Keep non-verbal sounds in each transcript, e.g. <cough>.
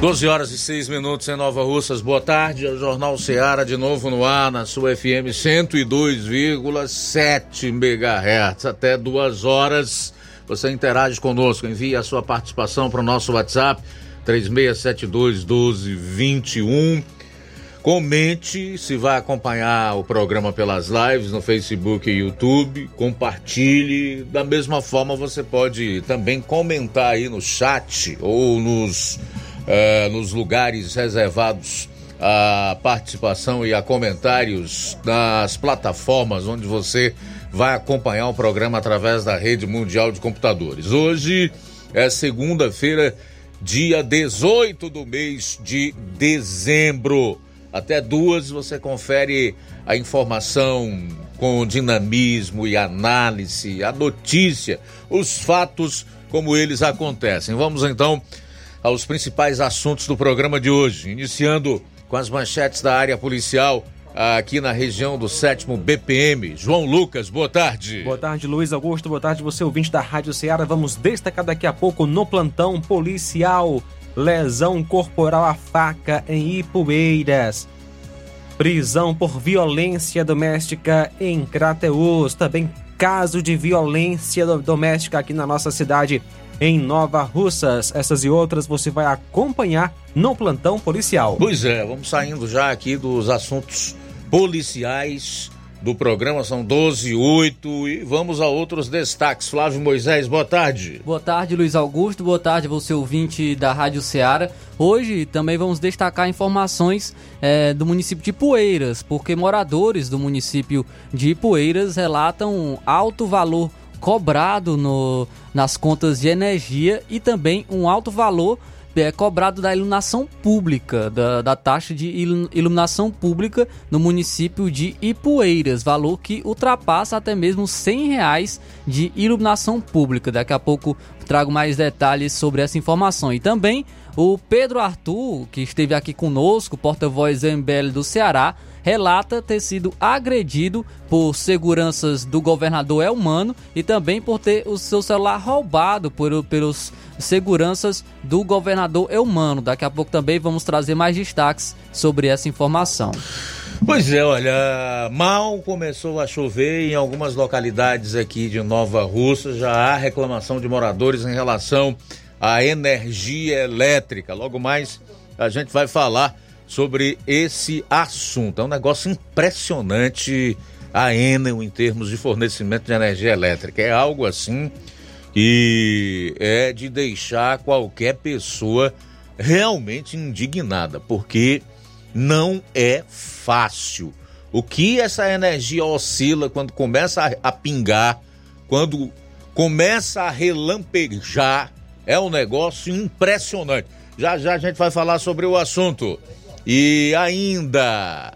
12 horas e 6 minutos em Nova Russas. Boa tarde. É o Jornal Ceará de novo no ar na sua FM 102,7 MHz. Até duas horas. Você interage conosco. Envie a sua participação para o nosso WhatsApp 3672 1221. Comente se vai acompanhar o programa pelas lives no Facebook e YouTube. Compartilhe. Da mesma forma, você pode também comentar aí no chat ou nos uh, nos lugares reservados à participação e a comentários nas plataformas onde você vai acompanhar o programa através da rede mundial de computadores. Hoje é segunda-feira, dia 18 do mês de dezembro. Até duas você confere a informação com dinamismo e análise, a notícia, os fatos como eles acontecem. Vamos então aos principais assuntos do programa de hoje, iniciando com as manchetes da área policial aqui na região do sétimo BPM. João Lucas, boa tarde. Boa tarde, Luiz Augusto. Boa tarde, você ouvinte da Rádio Ceará. Vamos destacar daqui a pouco no plantão policial. Lesão corporal à faca em Ipueiras. Prisão por violência doméstica em Crateus. Também caso de violência doméstica aqui na nossa cidade em Nova Russas. Essas e outras você vai acompanhar no plantão policial. Pois é, vamos saindo já aqui dos assuntos policiais do programa, são 12 e 8 e vamos a outros destaques. Flávio Moisés, boa tarde. Boa tarde, Luiz Augusto, boa tarde, você ouvinte da Rádio Ceará. Hoje também vamos destacar informações é, do município de Poeiras, porque moradores do município de Poeiras relatam alto valor cobrado no, nas contas de energia e também um alto valor é cobrado da iluminação pública, da, da taxa de iluminação pública no município de Ipueiras, valor que ultrapassa até mesmo 100 reais de iluminação pública. Daqui a pouco trago mais detalhes sobre essa informação. E também o Pedro Arthur, que esteve aqui conosco, porta-voz MBL do Ceará, relata ter sido agredido por seguranças do governador Elmano e também por ter o seu celular roubado por, pelos seguranças do governador Elmano. Daqui a pouco também vamos trazer mais destaques sobre essa informação. Pois é, olha, mal começou a chover em algumas localidades aqui de Nova Russa, já há reclamação de moradores em relação à energia elétrica. Logo mais a gente vai falar sobre esse assunto. É um negócio impressionante a Enel em termos de fornecimento de energia elétrica. É algo assim que é de deixar qualquer pessoa realmente indignada, porque não é fácil. O que essa energia oscila quando começa a, pingar, quando começa a relampejar, é um negócio impressionante. Já já a gente vai falar sobre o assunto. E ainda,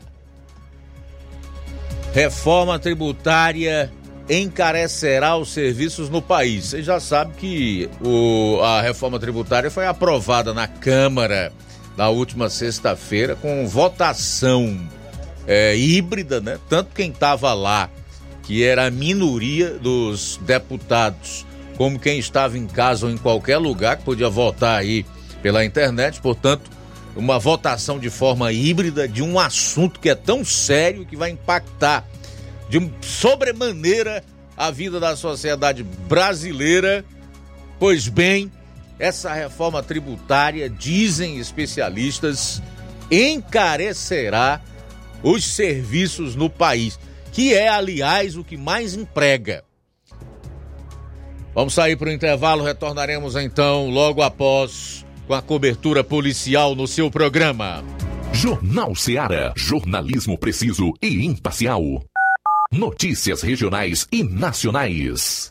reforma tributária encarecerá os serviços no país. Você já sabe que o, a reforma tributária foi aprovada na Câmara na última sexta-feira com votação é, híbrida, né? Tanto quem estava lá, que era a minoria dos deputados, como quem estava em casa ou em qualquer lugar que podia votar aí pela internet, portanto, uma votação de forma híbrida de um assunto que é tão sério que vai impactar de sobremaneira a vida da sociedade brasileira. Pois bem, essa reforma tributária, dizem especialistas, encarecerá os serviços no país, que é, aliás, o que mais emprega. Vamos sair para o intervalo, retornaremos então logo após com a cobertura policial no seu programa. Jornal Seara. Jornalismo preciso e imparcial. Notícias regionais e nacionais.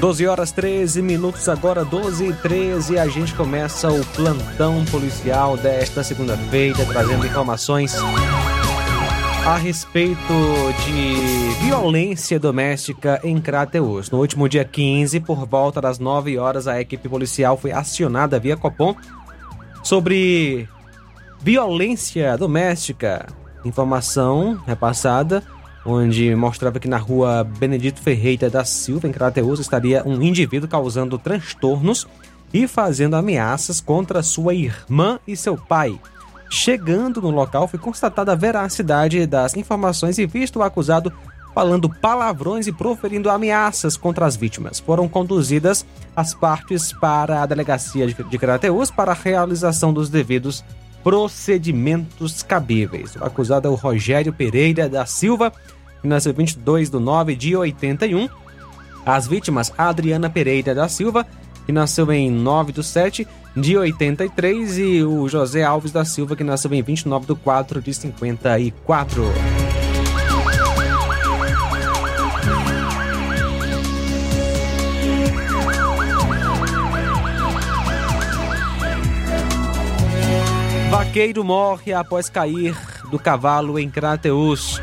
12 horas 13 minutos, agora 12 e 13, a gente começa o plantão policial desta segunda-feira, trazendo informações a respeito de violência doméstica em Crateus. No último dia 15, por volta das 9 horas, a equipe policial foi acionada via Copom sobre violência doméstica. Informação repassada onde mostrava que na rua Benedito Ferreira da Silva, em Crateus, estaria um indivíduo causando transtornos e fazendo ameaças contra sua irmã e seu pai. Chegando no local, foi constatada a veracidade das informações e visto o acusado falando palavrões e proferindo ameaças contra as vítimas. Foram conduzidas as partes para a delegacia de Crateus para a realização dos devidos procedimentos cabíveis. O acusado é o Rogério Pereira da Silva, que nasceu 22 de 9 de 81. As vítimas, Adriana Pereira da Silva, que nasceu em 9 de 7 de 83, e o José Alves da Silva, que nasceu em 29 de 4 de 54. Vaqueiro morre após cair do cavalo em Crateus.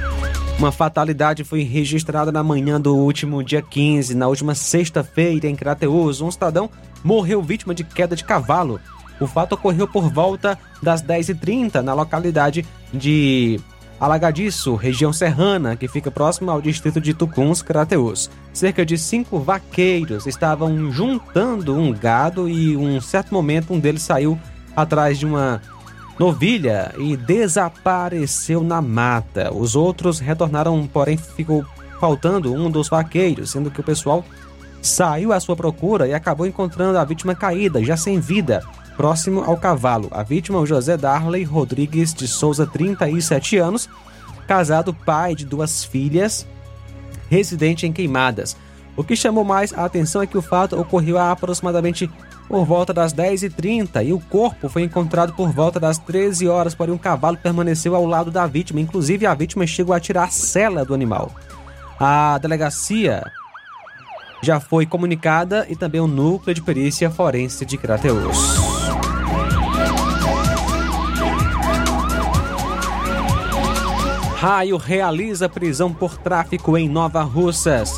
Uma fatalidade foi registrada na manhã do último dia 15, na última sexta-feira, em Crateus. Um cidadão morreu vítima de queda de cavalo. O fato ocorreu por volta das 10h30 na localidade de Alagadiço, região serrana, que fica próximo ao distrito de Tucuns, Crateus. Cerca de cinco vaqueiros estavam juntando um gado e, em um certo momento, um deles saiu atrás de uma novilha e desapareceu na mata. Os outros retornaram, porém ficou faltando um dos vaqueiros, sendo que o pessoal saiu à sua procura e acabou encontrando a vítima caída, já sem vida, próximo ao cavalo. A vítima é o José Darley Rodrigues de Souza, 37 anos, casado, pai de duas filhas, residente em Queimadas. O que chamou mais a atenção é que o fato ocorreu há aproximadamente por volta das 10h30 e o corpo foi encontrado por volta das 13 horas, porém um cavalo permaneceu ao lado da vítima. Inclusive, a vítima chegou a tirar a cela do animal. A delegacia já foi comunicada e também o núcleo de perícia forense de Crateus. Raio realiza prisão por tráfico em Nova Russas.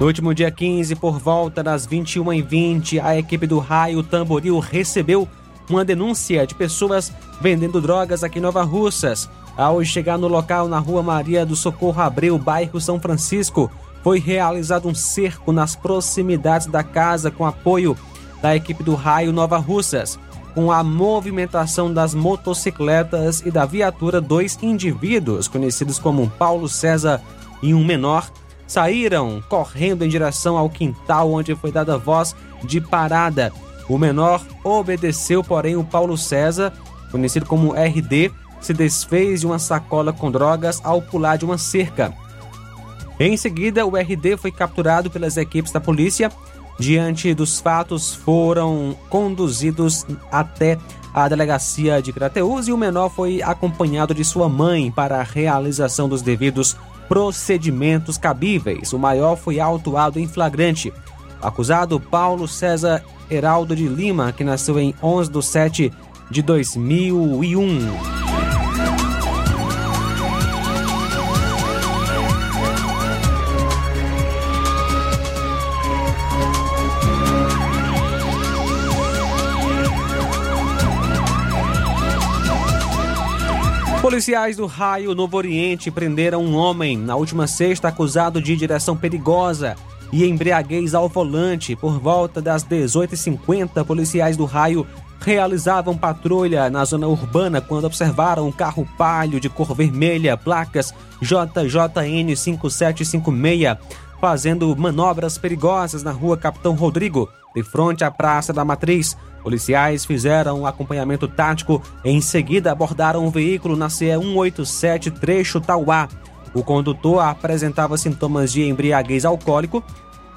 No último dia 15, por volta das 21h20, a equipe do Raio Tamboril recebeu uma denúncia de pessoas vendendo drogas aqui em Nova Russas. Ao chegar no local na rua Maria do Socorro Abreu, bairro São Francisco, foi realizado um cerco nas proximidades da casa com apoio da equipe do Raio Nova Russas. Com a movimentação das motocicletas e da viatura, dois indivíduos, conhecidos como Paulo César e um menor, saíram correndo em direção ao quintal onde foi dada voz de parada. O menor obedeceu, porém, o Paulo César, conhecido como RD, se desfez de uma sacola com drogas ao pular de uma cerca. Em seguida, o RD foi capturado pelas equipes da polícia diante dos fatos, foram conduzidos até a delegacia de Crateus e o menor foi acompanhado de sua mãe para a realização dos devidos procedimentos cabíveis. O maior foi autuado em flagrante. Acusado Paulo César Heraldo de Lima, que nasceu em 11 de 7 de 2001. Policiais do Raio Novo Oriente prenderam um homem na última sexta acusado de direção perigosa e embriaguez ao volante. Por volta das 18h50, policiais do Raio realizavam patrulha na zona urbana quando observaram um carro palio de cor vermelha, placas JJN 5756, fazendo manobras perigosas na rua Capitão Rodrigo, de frente à Praça da Matriz. Policiais fizeram um acompanhamento tático e em seguida abordaram um veículo na CE 187 trecho Tauá. O condutor apresentava sintomas de embriaguez alcoólico,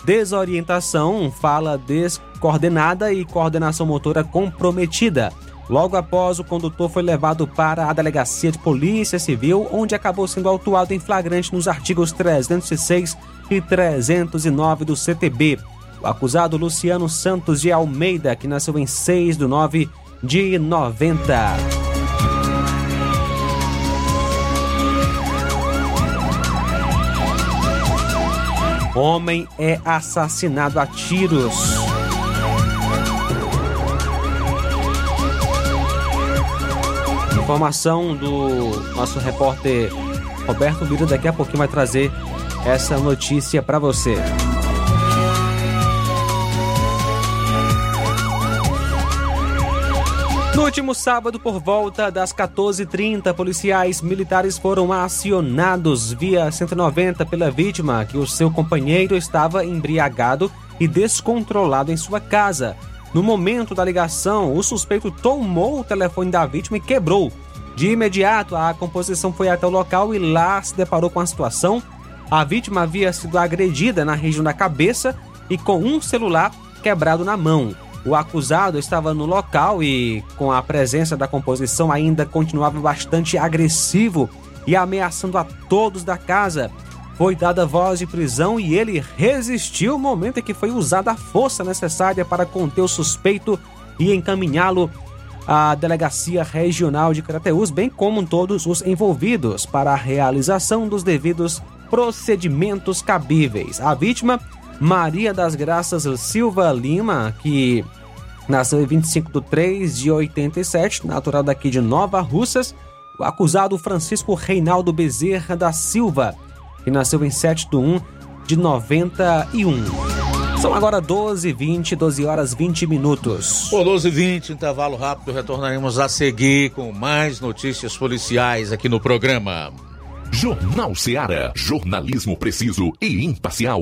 desorientação, fala descoordenada e coordenação motora comprometida. Logo após, o condutor foi levado para a delegacia de polícia civil, onde acabou sendo autuado em flagrante nos artigos 306 e 309 do CTB. O acusado Luciano Santos de Almeida, que nasceu em 6 de 9 de 90. Homem é assassinado a tiros. Informação do nosso repórter Roberto Lira daqui a pouquinho vai trazer essa notícia para você. Último sábado, por volta das 14h30, policiais militares foram acionados via 190 pela vítima que o seu companheiro estava embriagado e descontrolado em sua casa. No momento da ligação, o suspeito tomou o telefone da vítima e quebrou. De imediato, a composição foi até o local e lá se deparou com a situação. A vítima havia sido agredida na região da cabeça e com um celular quebrado na mão. O acusado estava no local e, com a presença da composição, ainda continuava bastante agressivo e ameaçando a todos da casa. Foi dada voz de prisão e ele resistiu no momento em que foi usada a força necessária para conter o suspeito e encaminhá-lo à Delegacia Regional de Crateús, bem como todos os envolvidos, para a realização dos devidos procedimentos cabíveis. A vítima, Maria das Graças Silva Lima, que Nasceu em 25 de 3 de 87, natural daqui de Nova Russas. O acusado Francisco Reinaldo Bezerra da Silva, que nasceu em 7 de 1 de 91. São agora 12 20 12 horas 20 minutos. Por 12 20 intervalo rápido, retornaremos a seguir com mais notícias policiais aqui no programa. Jornal Seara. Jornalismo preciso e imparcial.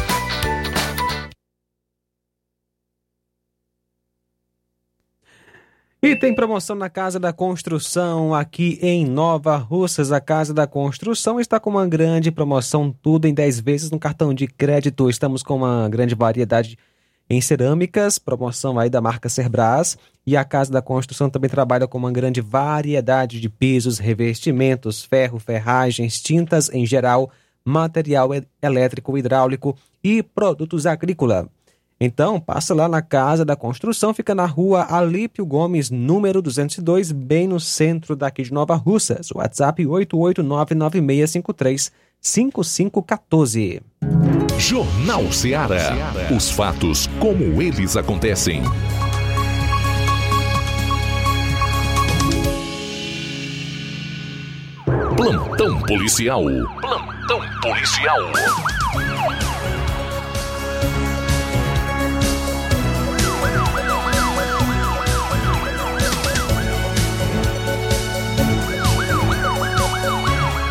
E tem promoção na Casa da Construção aqui em Nova Russas. A Casa da Construção está com uma grande promoção, tudo em 10 vezes no cartão de crédito. Estamos com uma grande variedade em cerâmicas, promoção aí da marca Cerbras. E a Casa da Construção também trabalha com uma grande variedade de pisos, revestimentos, ferro, ferragens, tintas em geral, material elétrico, hidráulico e produtos agrícola. Então, passa lá na Casa da Construção, fica na rua Alípio Gomes, número 202, bem no centro daqui de Nova Russas. WhatsApp 88996535514. Jornal Ceará. Os fatos como eles acontecem. Plantão policial. Plantão policial.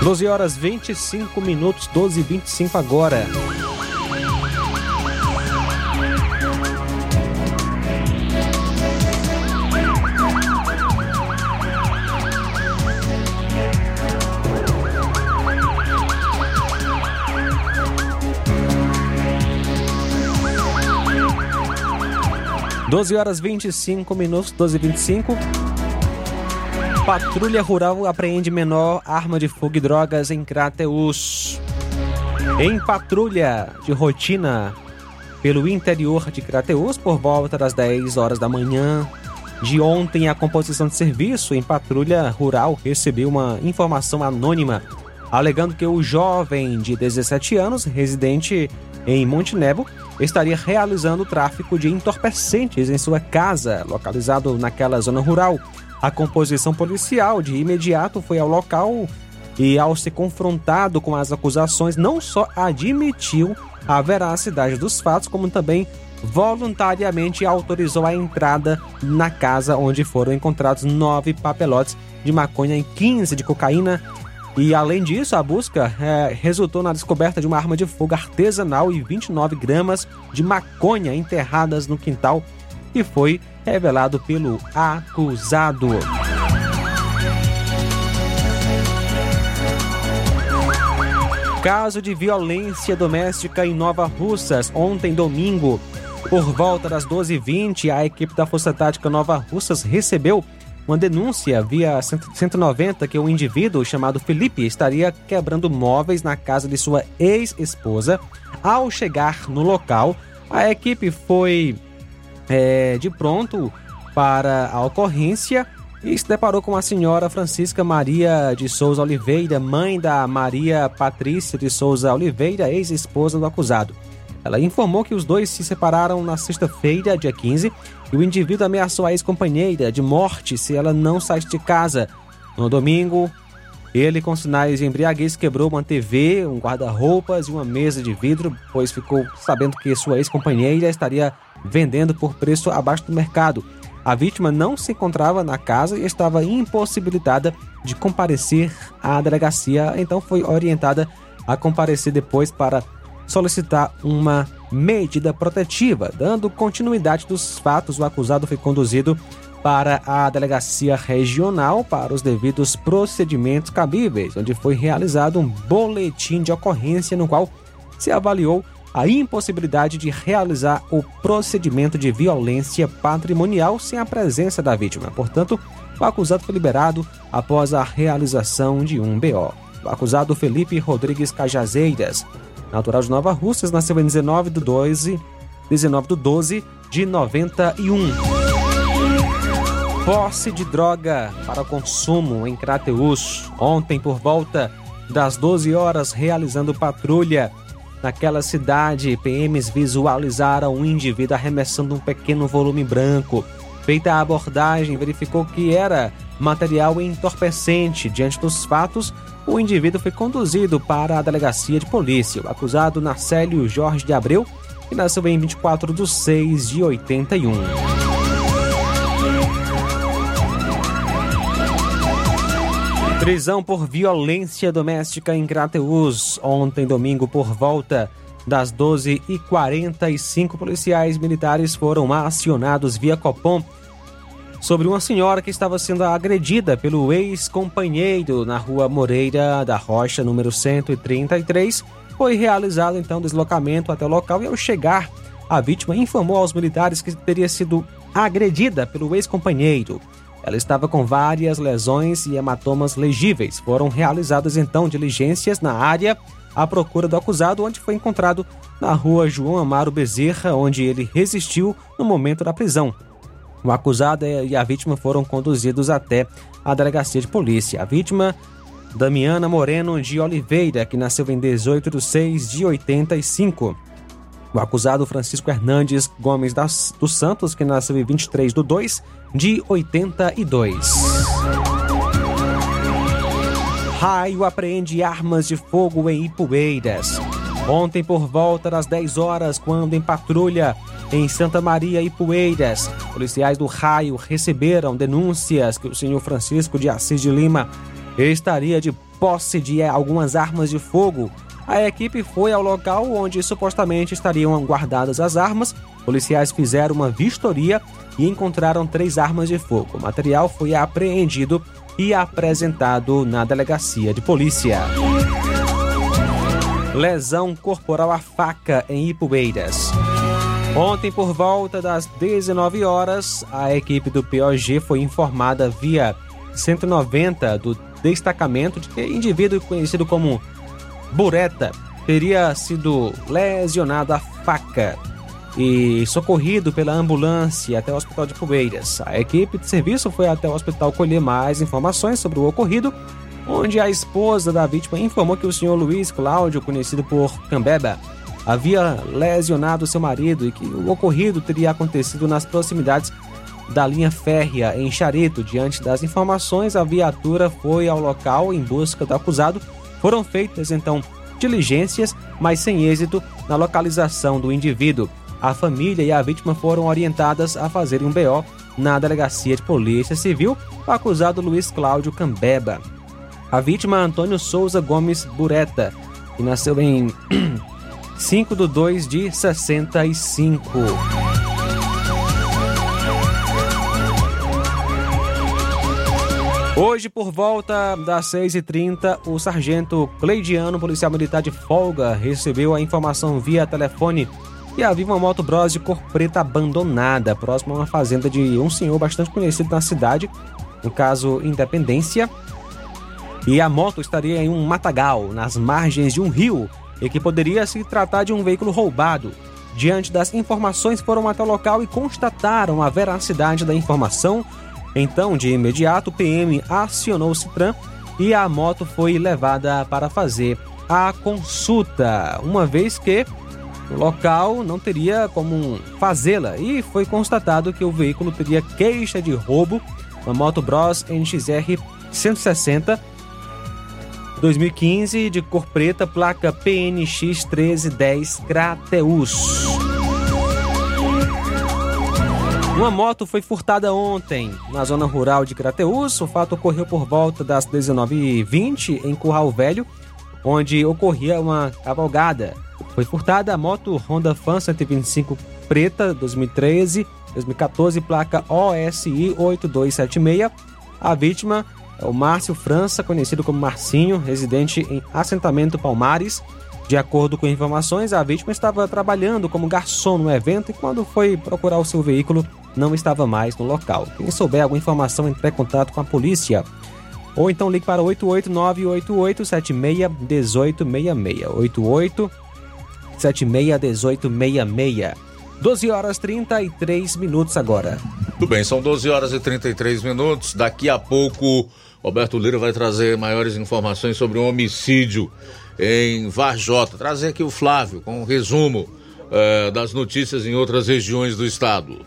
12 horas 25 minutos, 12 e 25 agora. Doze horas vinte e cinco minutos, doze e vinte e cinco. Patrulha Rural apreende menor arma de fogo e drogas em Crateus. Em patrulha de rotina pelo interior de Crateus, por volta das 10 horas da manhã de ontem, a composição de serviço em patrulha rural recebeu uma informação anônima alegando que o jovem de 17 anos, residente em Montenegro, estaria realizando tráfico de entorpecentes em sua casa, localizado naquela zona rural. A composição policial de imediato foi ao local e, ao ser confrontado com as acusações, não só admitiu a veracidade dos fatos, como também voluntariamente autorizou a entrada na casa onde foram encontrados nove papelotes de maconha e 15 de cocaína. E além disso, a busca é, resultou na descoberta de uma arma de fogo artesanal e 29 gramas de maconha enterradas no quintal, que foi revelado pelo acusado. Caso de violência doméstica em Nova Russas, ontem domingo, por volta das 12h20, a equipe da Força Tática Nova Russas recebeu uma denúncia via 190 que um indivíduo chamado Felipe estaria quebrando móveis na casa de sua ex-esposa. Ao chegar no local, a equipe foi é, de pronto para a ocorrência e se deparou com a senhora Francisca Maria de Souza Oliveira, mãe da Maria Patrícia de Souza Oliveira, ex-esposa do acusado. Ela informou que os dois se separaram na sexta-feira, dia 15, e o indivíduo ameaçou a ex-companheira de morte se ela não saísse de casa. No domingo, ele, com sinais de embriaguez, quebrou uma TV, um guarda-roupas e uma mesa de vidro, pois ficou sabendo que sua ex-companheira estaria vendendo por preço abaixo do mercado. A vítima não se encontrava na casa e estava impossibilitada de comparecer à delegacia, então foi orientada a comparecer depois para solicitar uma medida protetiva. Dando continuidade dos fatos, o acusado foi conduzido para a delegacia regional para os devidos procedimentos cabíveis, onde foi realizado um boletim de ocorrência no qual se avaliou a impossibilidade de realizar o procedimento de violência patrimonial sem a presença da vítima. Portanto, o acusado foi liberado após a realização de um BO. O acusado Felipe Rodrigues Cajazeiras natural de Nova Russas, nasceu em 19 de 12, 19 de 12 de 91. Posse de droga para consumo em Crateus. Ontem, por volta das 12 horas, realizando patrulha naquela cidade, PMs visualizaram um indivíduo arremessando um pequeno volume branco. Feita a abordagem, verificou que era material entorpecente. Diante dos fatos, o indivíduo foi conduzido para a delegacia de polícia. O acusado Narcélio Jorge de Abreu, que nasceu em 24 de 6 de 81. Prisão por violência doméstica em Crateus. Ontem, domingo, por volta das 12h45, policiais militares foram acionados via Copom sobre uma senhora que estava sendo agredida pelo ex-companheiro na rua Moreira da Rocha, número 133. Foi realizado então deslocamento até o local e ao chegar, a vítima informou aos militares que teria sido agredida pelo ex-companheiro. Ela estava com várias lesões e hematomas legíveis. Foram realizadas então diligências na área à procura do acusado, onde foi encontrado na rua João Amaro Bezerra, onde ele resistiu no momento da prisão. O acusado e a vítima foram conduzidos até a delegacia de polícia. A vítima, Damiana Moreno de Oliveira, que nasceu em 18 de 6 de 85. O acusado Francisco Hernandes Gomes dos Santos, que nasceu em 23 de 2 de 82. Raio apreende armas de fogo em Ipueiras. Ontem, por volta das 10 horas, quando em patrulha em Santa Maria Poeiras, policiais do Raio receberam denúncias que o senhor Francisco de Assis de Lima estaria de posse de algumas armas de fogo. A equipe foi ao local onde supostamente estariam guardadas as armas. Policiais fizeram uma vistoria e encontraram três armas de fogo. O material foi apreendido e apresentado na delegacia de polícia. Lesão corporal à faca em Ipueiras. Ontem, por volta das 19 horas, a equipe do POG foi informada via 190 do destacamento de que indivíduo conhecido como Bureta teria sido lesionado a faca e socorrido pela ambulância até o hospital de Poeiras. A equipe de serviço foi até o hospital colher mais informações sobre o ocorrido, onde a esposa da vítima informou que o senhor Luiz Cláudio, conhecido por Cambeba, havia lesionado seu marido e que o ocorrido teria acontecido nas proximidades da linha férrea em Charito. Diante das informações, a viatura foi ao local em busca do acusado. Foram feitas então diligências, mas sem êxito na localização do indivíduo. A família e a vítima foram orientadas a fazerem um BO na delegacia de polícia civil, o acusado Luiz Cláudio Cambeba. A vítima Antônio Souza Gomes Bureta, que nasceu em <clears throat> 5 de 2 de 65. Hoje, por volta das 6h30, o sargento Cleidiano, policial militar de folga, recebeu a informação via telefone que havia uma moto Bros de cor preta abandonada, próxima a uma fazenda de um senhor bastante conhecido na cidade, no caso Independência. E a moto estaria em um matagal, nas margens de um rio, e que poderia se tratar de um veículo roubado. Diante das informações, foram até o local e constataram a veracidade da informação. Então, de imediato, o PM acionou o Citran e a moto foi levada para fazer a consulta, uma vez que o local não teria como fazê-la e foi constatado que o veículo teria queixa de roubo, uma moto Bros NXR 160 2015, de cor preta, placa PNX 1310 Crateus. Uma moto foi furtada ontem na zona rural de Crateus. O fato ocorreu por volta das 19h20 em Curral Velho, onde ocorria uma cavalgada. Foi furtada a moto Honda Fan 125 preta 2013, 2014, placa OSI 8276. A vítima é o Márcio França, conhecido como Marcinho, residente em assentamento Palmares. De acordo com informações, a vítima estava trabalhando como garçom no evento e quando foi procurar o seu veículo, não estava mais no local. Quem souber alguma informação, entre em contato com a polícia. Ou então ligue para 88988761866. 88761866. 12 horas 33 minutos agora. Tudo bem, são 12 horas e 33 minutos. Daqui a pouco Roberto Lira vai trazer maiores informações sobre um homicídio em Varjota. Trazer aqui o Flávio com um resumo eh, das notícias em outras regiões do estado.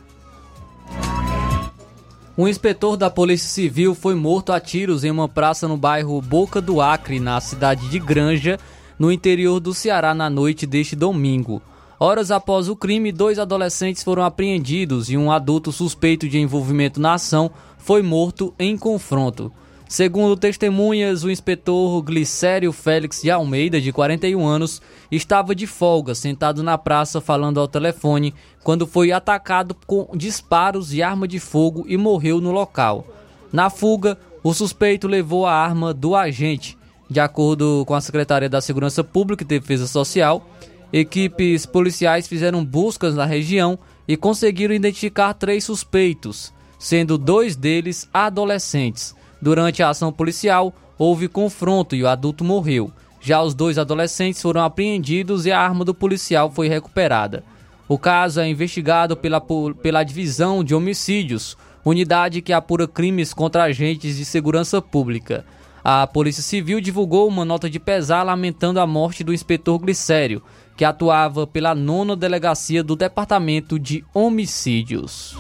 Um inspetor da Polícia Civil foi morto a tiros em uma praça no bairro Boca do Acre, na cidade de Granja, no interior do Ceará, na noite deste domingo. Horas após o crime, dois adolescentes foram apreendidos e um adulto suspeito de envolvimento na ação foi morto em confronto. Segundo testemunhas, o inspetor Glicério Félix de Almeida, de 41 anos, estava de folga, sentado na praça falando ao telefone, quando foi atacado com disparos de arma de fogo e morreu no local. Na fuga, o suspeito levou a arma do agente. De acordo com a Secretaria da Segurança Pública e Defesa Social, equipes policiais fizeram buscas na região e conseguiram identificar três suspeitos, sendo dois deles adolescentes. Durante a ação policial, houve confronto e o adulto morreu. Já os dois adolescentes foram apreendidos e a arma do policial foi recuperada. O caso é investigado pela, pela Divisão de Homicídios, unidade que apura crimes contra agentes de segurança pública. A Polícia Civil divulgou uma nota de pesar lamentando a morte do inspetor Glicério, que atuava pela nona delegacia do Departamento de Homicídios.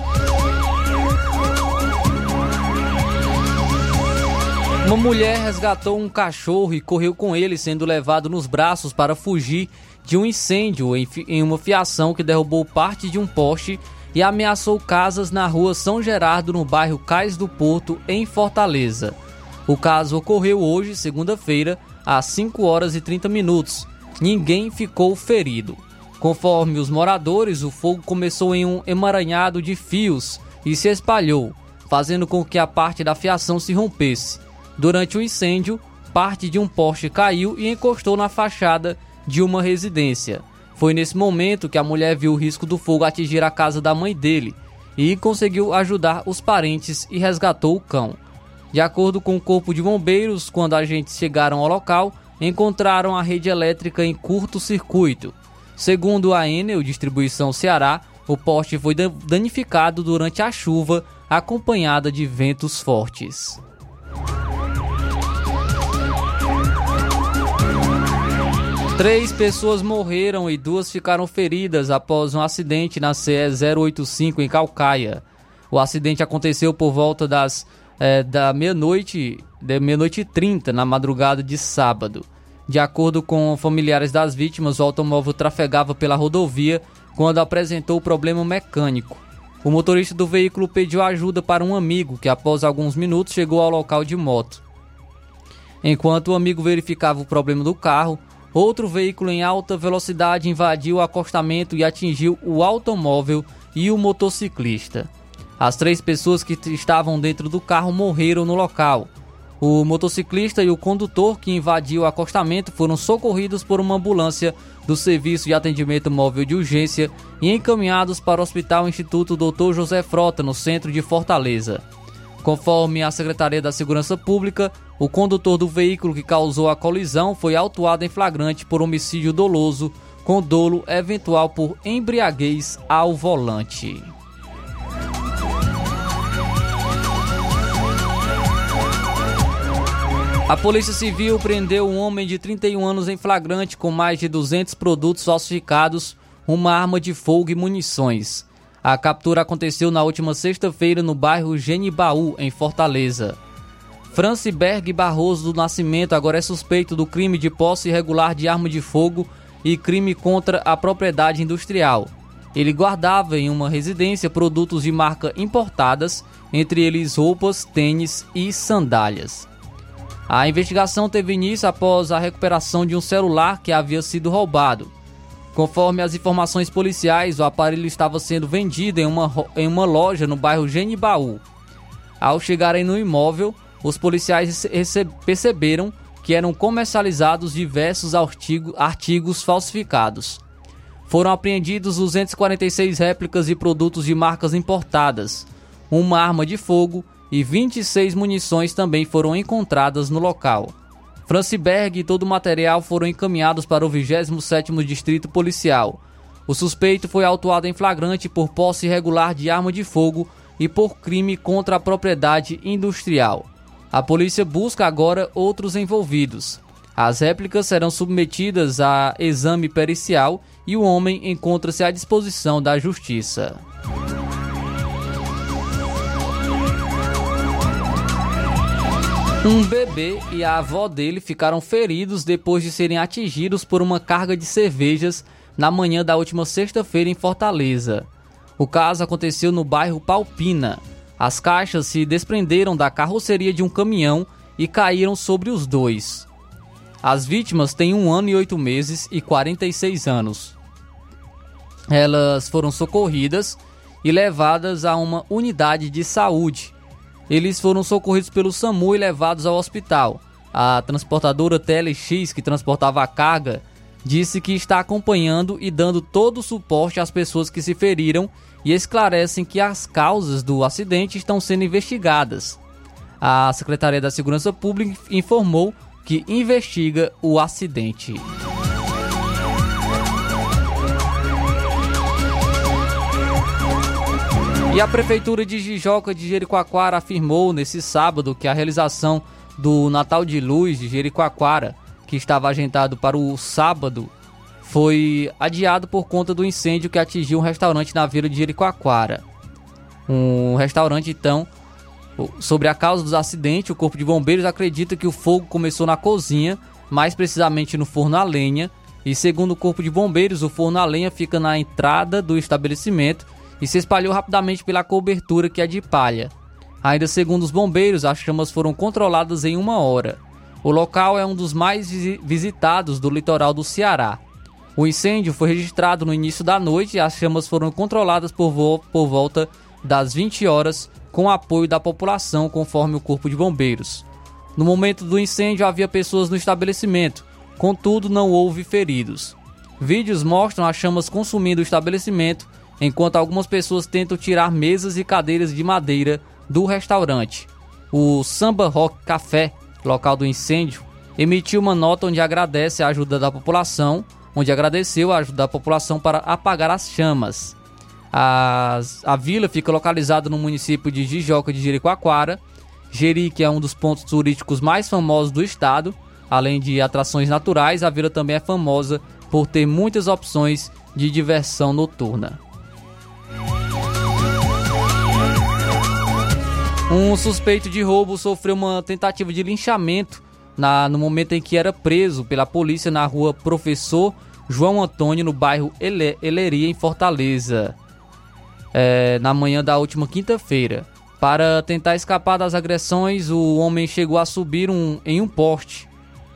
Uma mulher resgatou um cachorro e correu com ele, sendo levado nos braços para fugir de um incêndio em uma fiação que derrubou parte de um poste e ameaçou casas na rua São Gerardo, no bairro Cais do Porto, em Fortaleza. O caso ocorreu hoje, segunda-feira, às 5 horas e 30 minutos. Ninguém ficou ferido. Conforme os moradores, o fogo começou em um emaranhado de fios e se espalhou, fazendo com que a parte da fiação se rompesse. Durante o incêndio, parte de um poste caiu e encostou na fachada de uma residência. Foi nesse momento que a mulher viu o risco do fogo atingir a casa da mãe dele e conseguiu ajudar os parentes e resgatou o cão. De acordo com o Corpo de Bombeiros, quando agentes chegaram ao local, encontraram a rede elétrica em curto circuito. Segundo a Enel Distribuição Ceará, o poste foi danificado durante a chuva, acompanhada de ventos fortes. Três pessoas morreram e duas ficaram feridas após um acidente na CE 085 em Calcaia. O acidente aconteceu por volta das é, da meia-noite, da meia-noite e trinta na madrugada de sábado. De acordo com familiares das vítimas, o automóvel trafegava pela rodovia quando apresentou problema mecânico. O motorista do veículo pediu ajuda para um amigo que, após alguns minutos, chegou ao local de moto. Enquanto o amigo verificava o problema do carro, outro veículo em alta velocidade invadiu o acostamento e atingiu o automóvel e o motociclista. As três pessoas que estavam dentro do carro morreram no local. O motociclista e o condutor que invadiu o acostamento foram socorridos por uma ambulância do Serviço de Atendimento Móvel de Urgência e encaminhados para o Hospital Instituto Dr. José Frota, no centro de Fortaleza. Conforme a Secretaria da Segurança Pública, o condutor do veículo que causou a colisão foi autuado em flagrante por homicídio doloso com dolo eventual por embriaguez ao volante. A Polícia Civil prendeu um homem de 31 anos em flagrante com mais de 200 produtos falsificados, uma arma de fogo e munições. A captura aconteceu na última sexta-feira no bairro Genibaú, em Fortaleza. Franciberg Barroso do Nascimento agora é suspeito do crime de posse irregular de arma de fogo e crime contra a propriedade industrial. Ele guardava em uma residência produtos de marca importadas, entre eles roupas, tênis e sandálias. A investigação teve início após a recuperação de um celular que havia sido roubado. Conforme as informações policiais, o aparelho estava sendo vendido em uma, em uma loja no bairro Genibaú. Ao chegarem no imóvel, os policiais perceberam que eram comercializados diversos artigo, artigos falsificados. Foram apreendidos 246 réplicas de produtos de marcas importadas, uma arma de fogo e 26 munições também foram encontradas no local. Franciberg e todo o material foram encaminhados para o 27º Distrito Policial. O suspeito foi autuado em flagrante por posse irregular de arma de fogo e por crime contra a propriedade industrial. A polícia busca agora outros envolvidos. As réplicas serão submetidas a exame pericial e o homem encontra-se à disposição da justiça. Um bebê e a avó dele ficaram feridos depois de serem atingidos por uma carga de cervejas na manhã da última sexta-feira em Fortaleza. O caso aconteceu no bairro Palpina. As caixas se desprenderam da carroceria de um caminhão e caíram sobre os dois. As vítimas têm um ano e oito meses e 46 anos. Elas foram socorridas e levadas a uma unidade de saúde eles foram socorridos pelo SAMU e levados ao hospital. A transportadora TLX, que transportava a carga, disse que está acompanhando e dando todo o suporte às pessoas que se feriram e esclarecem que as causas do acidente estão sendo investigadas. A Secretaria da Segurança Pública informou que investiga o acidente. E a Prefeitura de Jijoca de Jericoacoara afirmou nesse sábado que a realização do Natal de Luz de Jericoacoara, que estava agendado para o sábado, foi adiado por conta do incêndio que atingiu um restaurante na vila de Jericoacoara. Um restaurante, então, sobre a causa dos acidentes, o Corpo de Bombeiros acredita que o fogo começou na cozinha, mais precisamente no forno a lenha, e segundo o Corpo de Bombeiros, o forno a lenha fica na entrada do estabelecimento e se espalhou rapidamente pela cobertura que é de palha. Ainda segundo os bombeiros, as chamas foram controladas em uma hora. O local é um dos mais visitados do litoral do Ceará. O incêndio foi registrado no início da noite e as chamas foram controladas por, vo por volta das 20 horas com apoio da população, conforme o Corpo de Bombeiros. No momento do incêndio havia pessoas no estabelecimento, contudo não houve feridos. Vídeos mostram as chamas consumindo o estabelecimento enquanto algumas pessoas tentam tirar mesas e cadeiras de madeira do restaurante. o Samba Rock Café, local do incêndio, emitiu uma nota onde agradece a ajuda da população, onde agradeceu a ajuda da população para apagar as chamas. As, a vila fica localizada no município de Jijoca de Jericoacoara. Jeri, que é um dos pontos turísticos mais famosos do estado, além de atrações naturais, a vila também é famosa por ter muitas opções de diversão noturna. Um suspeito de roubo sofreu uma tentativa de linchamento na, no momento em que era preso pela polícia na rua Professor João Antônio, no bairro Ele, Eleria, em Fortaleza, é, na manhã da última quinta-feira. Para tentar escapar das agressões, o homem chegou a subir um, em um poste.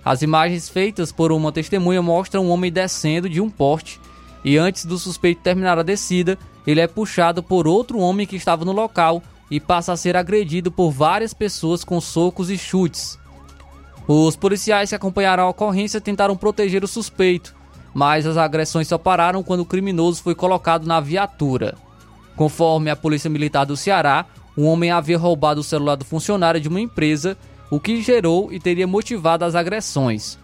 As imagens feitas por uma testemunha mostram um homem descendo de um poste e antes do suspeito terminar a descida, ele é puxado por outro homem que estava no local e passa a ser agredido por várias pessoas com socos e chutes. Os policiais que acompanharam a ocorrência tentaram proteger o suspeito, mas as agressões só pararam quando o criminoso foi colocado na viatura. Conforme a Polícia Militar do Ceará, o homem havia roubado o celular do funcionário de uma empresa, o que gerou e teria motivado as agressões.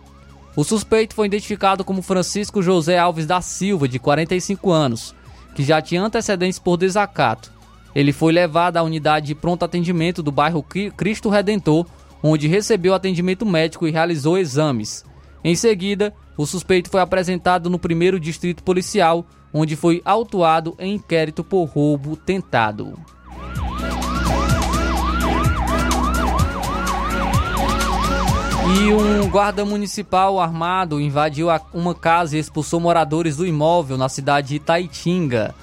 O suspeito foi identificado como Francisco José Alves da Silva, de 45 anos, que já tinha antecedentes por desacato. Ele foi levado à unidade de pronto atendimento do bairro Cristo Redentor, onde recebeu atendimento médico e realizou exames. Em seguida, o suspeito foi apresentado no primeiro distrito policial, onde foi autuado em inquérito por roubo tentado. E um guarda municipal armado invadiu uma casa e expulsou moradores do imóvel na cidade de Itaitinga.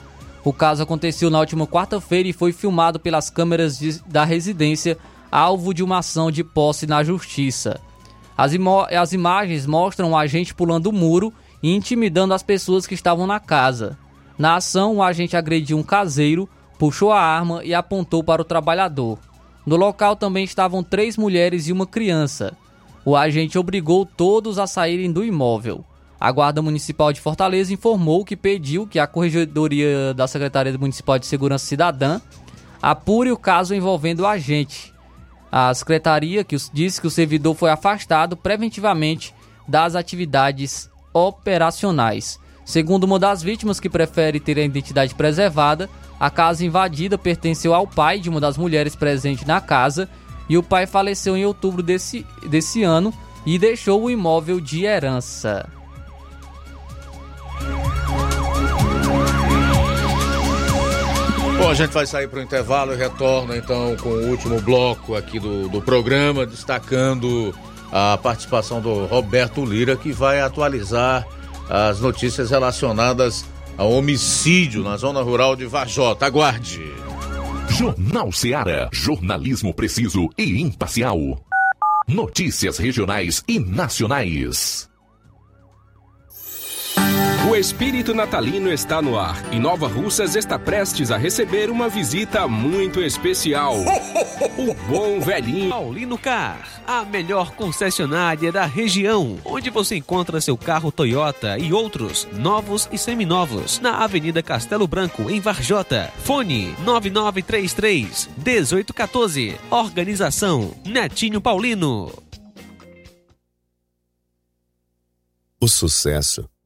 O caso aconteceu na última quarta-feira e foi filmado pelas câmeras de, da residência, alvo de uma ação de posse na justiça. As, as imagens mostram o agente pulando o muro e intimidando as pessoas que estavam na casa. Na ação, o agente agrediu um caseiro, puxou a arma e apontou para o trabalhador. No local também estavam três mulheres e uma criança. O agente obrigou todos a saírem do imóvel. A Guarda Municipal de Fortaleza informou que pediu que a Corregedoria da Secretaria Municipal de Segurança Cidadã apure o caso envolvendo o agente. A secretaria que disse que o servidor foi afastado preventivamente das atividades operacionais. Segundo uma das vítimas que prefere ter a identidade preservada, a casa invadida pertenceu ao pai de uma das mulheres presentes na casa e o pai faleceu em outubro desse, desse ano e deixou o imóvel de herança. Bom, a gente vai sair para o intervalo e retorna então com o último bloco aqui do, do programa, destacando a participação do Roberto Lira, que vai atualizar as notícias relacionadas ao homicídio na zona rural de Vajota. Aguarde. Jornal Seara. Jornalismo preciso e imparcial. Notícias regionais e nacionais. O espírito natalino está no ar e Nova Russas está prestes a receber uma visita muito especial. O bom velhinho Paulino Car, a melhor concessionária da região, onde você encontra seu carro Toyota e outros novos e seminovos, na Avenida Castelo Branco, em Varjota. Fone 9933 1814. Organização Netinho Paulino. O sucesso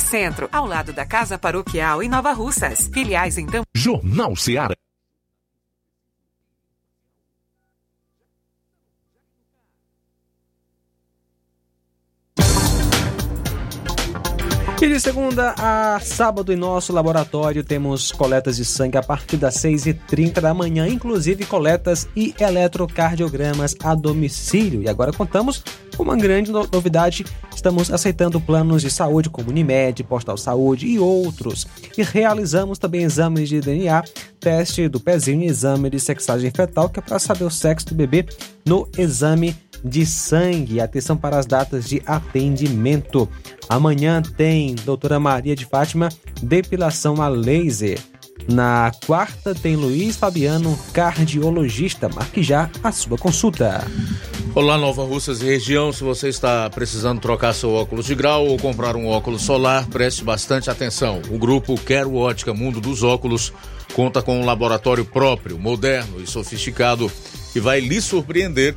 Centro, ao lado da Casa Paroquial em Nova Russas. Filiais Dam... Jornal Seara. E de segunda a sábado em nosso laboratório temos coletas de sangue a partir das 6h30 da manhã, inclusive coletas e eletrocardiogramas a domicílio. E agora contamos com uma grande no- novidade: estamos aceitando planos de saúde como Unimed, Postal Saúde e outros. E realizamos também exames de DNA, teste do pezinho e exame de sexagem fetal, que é para saber o sexo do bebê no exame de sangue. Atenção para as datas de atendimento. Amanhã tem doutora Maria de Fátima, depilação a laser. Na quarta tem Luiz Fabiano, cardiologista. Marque já a sua consulta. Olá, Nova Russas e região. Se você está precisando trocar seu óculos de grau ou comprar um óculos solar, preste bastante atenção. O grupo Quero Ótica Mundo dos Óculos conta com um laboratório próprio, moderno e sofisticado que vai lhe surpreender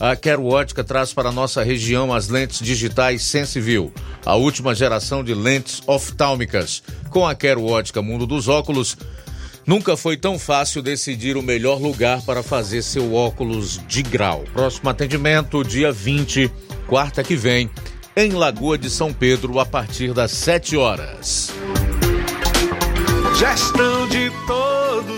a Quero Ótica traz para nossa região as lentes digitais Sensiview, a última geração de lentes oftálmicas. Com a Quero Ótica Mundo dos Óculos, nunca foi tão fácil decidir o melhor lugar para fazer seu óculos de grau. Próximo atendimento, dia 20, quarta que vem, em Lagoa de São Pedro, a partir das 7 horas. Gestão de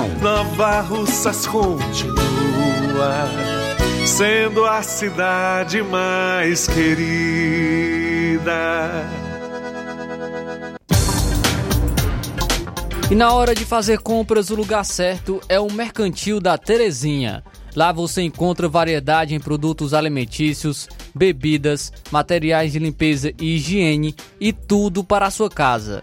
Nova Russas continua sendo a cidade mais querida. E na hora de fazer compras, o lugar certo é o Mercantil da Terezinha. Lá você encontra variedade em produtos alimentícios, bebidas, materiais de limpeza e higiene e tudo para a sua casa.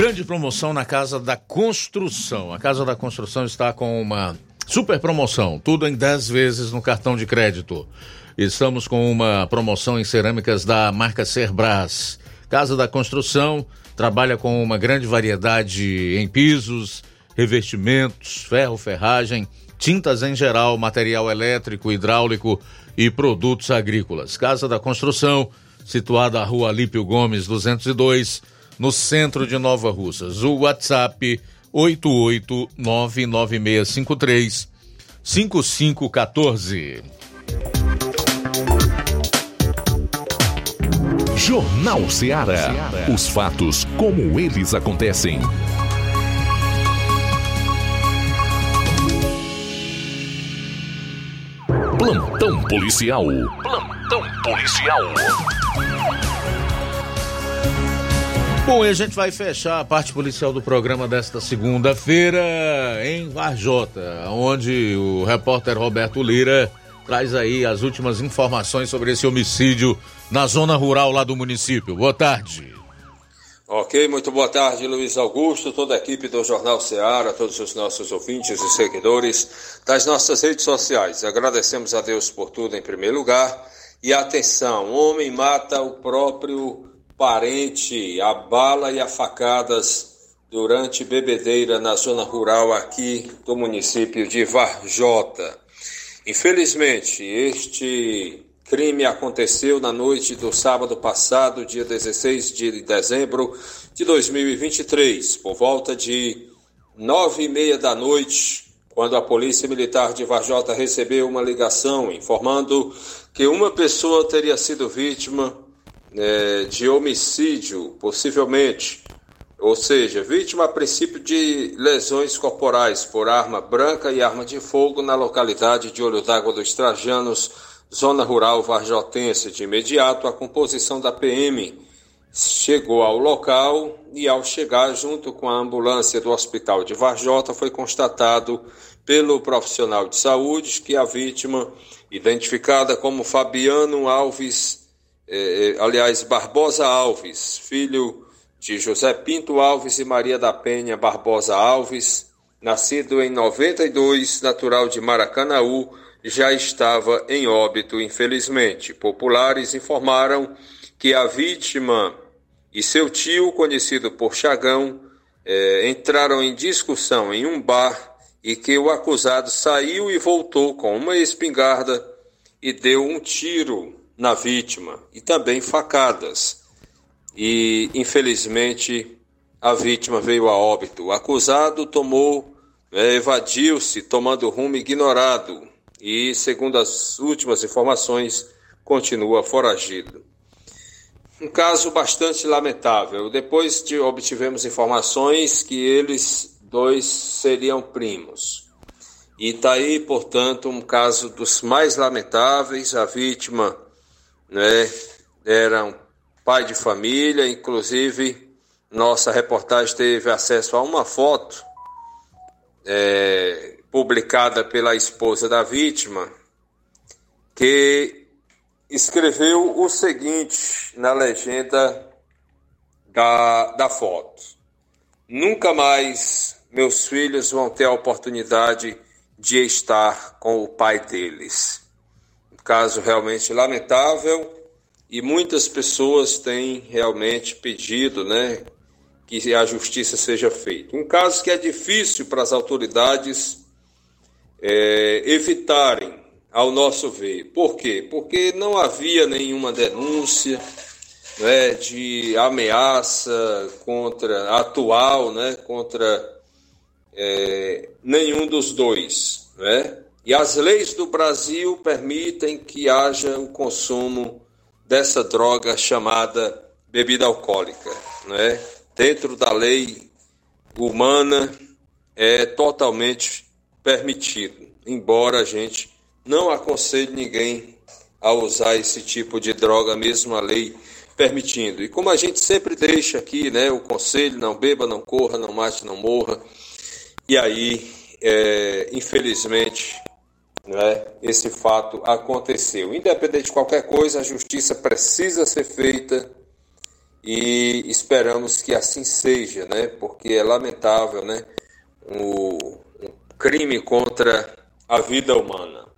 Grande promoção na Casa da Construção. A Casa da Construção está com uma super promoção, tudo em 10 vezes no cartão de crédito. Estamos com uma promoção em cerâmicas da marca Cerbras. Casa da Construção trabalha com uma grande variedade em pisos, revestimentos, ferro, ferragem, tintas em geral, material elétrico, hidráulico e produtos agrícolas. Casa da Construção, situada à Rua Alípio Gomes, 202, no centro de Nova Russas. O WhatsApp 8899653 5514. Jornal Ceará. Os fatos como eles acontecem. Plantão policial. Plantão policial. Bom, e a gente vai fechar a parte policial do programa desta segunda-feira em Varjota, onde o repórter Roberto Lira traz aí as últimas informações sobre esse homicídio na zona rural lá do município. Boa tarde. Ok, muito boa tarde, Luiz Augusto, toda a equipe do Jornal Ceará, todos os nossos ouvintes e seguidores das nossas redes sociais. Agradecemos a Deus por tudo em primeiro lugar. E atenção, homem mata o próprio parente, a bala e a facadas durante bebedeira na zona rural aqui do município de Varjota. Infelizmente, este crime aconteceu na noite do sábado passado, dia 16 de dezembro de 2023, por volta de nove e meia da noite, quando a Polícia Militar de Varjota recebeu uma ligação informando que uma pessoa teria sido vítima é, de homicídio, possivelmente, ou seja, vítima a princípio de lesões corporais por arma branca e arma de fogo na localidade de Olho d'Água dos Trajanos, zona rural varjotense. De imediato, a composição da PM chegou ao local e, ao chegar junto com a ambulância do Hospital de Varjota, foi constatado pelo profissional de saúde que a vítima, identificada como Fabiano Alves, eh, aliás, Barbosa Alves, filho de José Pinto Alves e Maria da Penha Barbosa Alves, nascido em 92, natural de Maracanaú, já estava em óbito, infelizmente. Populares informaram que a vítima e seu tio, conhecido por Chagão, eh, entraram em discussão em um bar e que o acusado saiu e voltou com uma espingarda e deu um tiro na vítima e também facadas. E infelizmente a vítima veio a óbito. O acusado tomou, eh, evadiu-se, tomando rumo ignorado e, segundo as últimas informações, continua foragido. Um caso bastante lamentável. Depois de, obtivemos informações que eles dois seriam primos. E está aí, portanto, um caso dos mais lamentáveis. A vítima né, era um pai de família, inclusive nossa reportagem teve acesso a uma foto é, publicada pela esposa da vítima, que escreveu o seguinte na legenda da, da foto: Nunca mais meus filhos vão ter a oportunidade de estar com o pai deles. Caso realmente lamentável e muitas pessoas têm realmente pedido, né, que a justiça seja feita. Um caso que é difícil para as autoridades é, evitarem, ao nosso ver. Por quê? Porque não havia nenhuma denúncia né, de ameaça contra atual, né, contra é, nenhum dos dois. Né? E as leis do Brasil permitem que haja o consumo dessa droga chamada bebida alcoólica. Né? Dentro da lei humana é totalmente permitido, embora a gente não aconselhe ninguém a usar esse tipo de droga, mesmo a lei permitindo. E como a gente sempre deixa aqui, né, o conselho, não beba, não corra, não mate, não morra. E aí, é, infelizmente, né, esse fato aconteceu. Independente de qualquer coisa, a justiça precisa ser feita e esperamos que assim seja, né, porque é lamentável, né, o, crime contra a vida humana.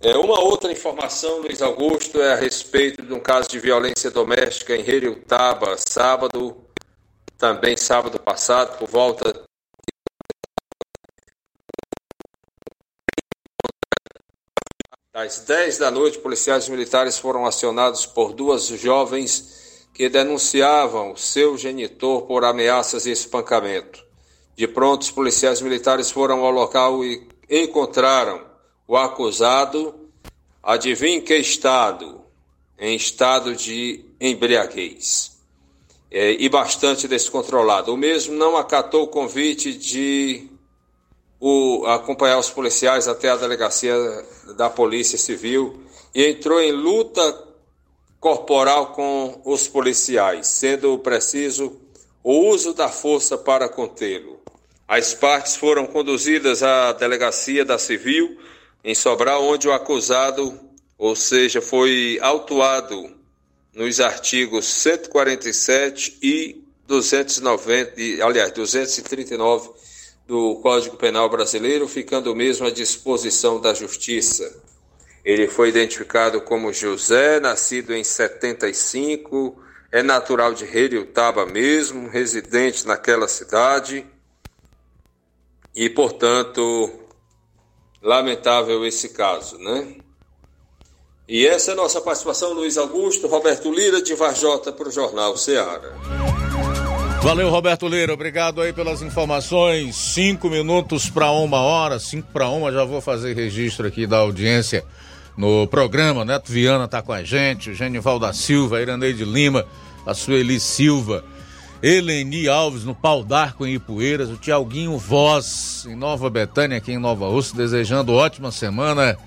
É, uma outra informação, Luiz Augusto, é a respeito de um caso de violência doméstica em Heriutaba, sábado, também sábado passado, por volta às 10 da noite, policiais militares foram acionados por duas jovens que denunciavam seu genitor por ameaças e espancamento. De pronto, os policiais militares foram ao local e encontraram o acusado, adivinhe que estado? Em estado de embriaguez. É, e bastante descontrolado. O mesmo não acatou o convite de o, acompanhar os policiais até a delegacia da Polícia Civil e entrou em luta corporal com os policiais, sendo preciso o uso da força para contê-lo. As partes foram conduzidas à delegacia da Civil em Sobral, onde o acusado, ou seja, foi autuado nos artigos 147 e 290, aliás, 239 do Código Penal Brasileiro, ficando mesmo à disposição da Justiça. Ele foi identificado como José, nascido em 75, é natural de Taba mesmo, residente naquela cidade. E, portanto, lamentável esse caso, né? E essa é a nossa participação, Luiz Augusto, Roberto Lira, de Varjota, para o Jornal Ceará. Valeu, Roberto Lira. Obrigado aí pelas informações. Cinco minutos para uma hora, cinco para uma. Já vou fazer registro aqui da audiência no programa. Neto Viana está com a gente, Genival da Silva, Iraneide Lima, a Sueli Silva, Eleni Alves no Pau d'Arco em Ipueiras, o Tiaguinho Voz em Nova Betânia, aqui em Nova Rússia, desejando ótima semana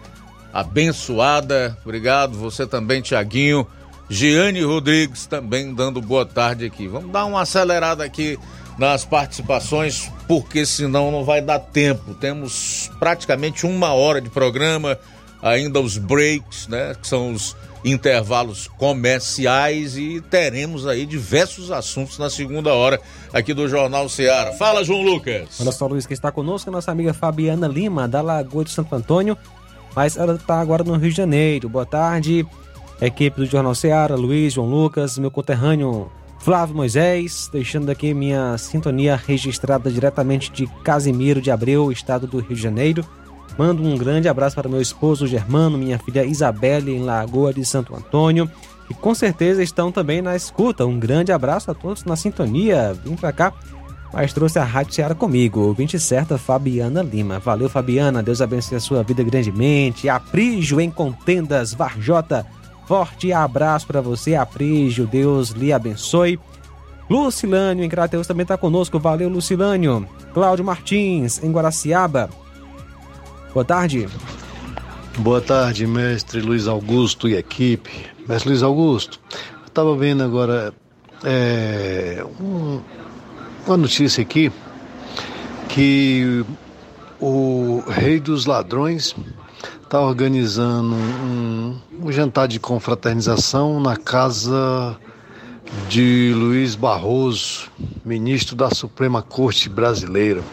abençoada. Obrigado, você também, Tiaguinho. Giane Rodrigues também dando boa tarde aqui. Vamos dar uma acelerada aqui nas participações, porque senão não vai dar tempo. Temos praticamente uma hora de programa, ainda os breaks, né? Que são os intervalos comerciais e teremos aí diversos assuntos na segunda hora aqui do Jornal Ceará. Fala, João Lucas. Olha só, Luiz, que está conosco, nossa amiga Fabiana Lima, da Lagoa de Santo Antônio, mas ela está agora no Rio de Janeiro. Boa tarde, equipe do Jornal Ceará, Luiz, João Lucas, meu conterrâneo Flávio Moisés, deixando aqui minha sintonia registrada diretamente de Casimiro de Abreu, estado do Rio de Janeiro. Mando um grande abraço para meu esposo Germano, minha filha Isabelle, em Lagoa de Santo Antônio, que com certeza estão também na escuta. Um grande abraço a todos na sintonia. Vim para cá, mas trouxe a Rádio Ceará comigo, ouvinte certa Fabiana Lima. Valeu, Fabiana, Deus abençoe a sua vida grandemente. Aprígio em contendas, Varjota. Forte abraço para você, Aprígio, Deus lhe abençoe. Lucilânio em Crateus também está conosco, valeu Lucilânio. Cláudio Martins em Guaraciaba, Boa tarde. Boa tarde, mestre Luiz Augusto e equipe. Mestre Luiz Augusto, estava vendo agora é, um, uma notícia aqui que o rei dos ladrões está organizando um, um, jantar de confraternização na casa de Luiz Barroso, ministro da Suprema Corte Brasileira,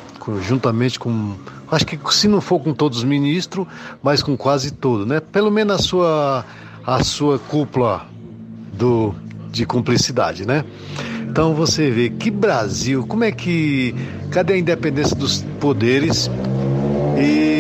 juntamente com Acho que se não for com todos os ministros, mas com quase todos, né? Pelo menos a sua, a sua cúpula do, de cumplicidade, né? Então você vê que Brasil, como é que. Cadê a independência dos poderes? E,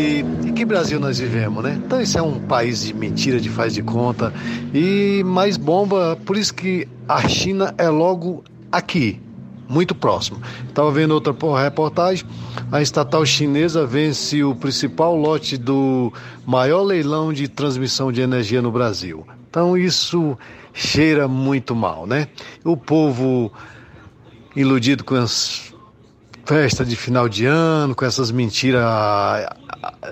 que Brasil nós vivemos, né? Então isso é um país de mentira, de faz de conta. E mais bomba, por isso que a China é logo aqui muito próximo. Estava vendo outra reportagem, a estatal chinesa vence o principal lote do maior leilão de transmissão de energia no Brasil. Então isso cheira muito mal, né? O povo iludido com as festas de final de ano, com essas mentiras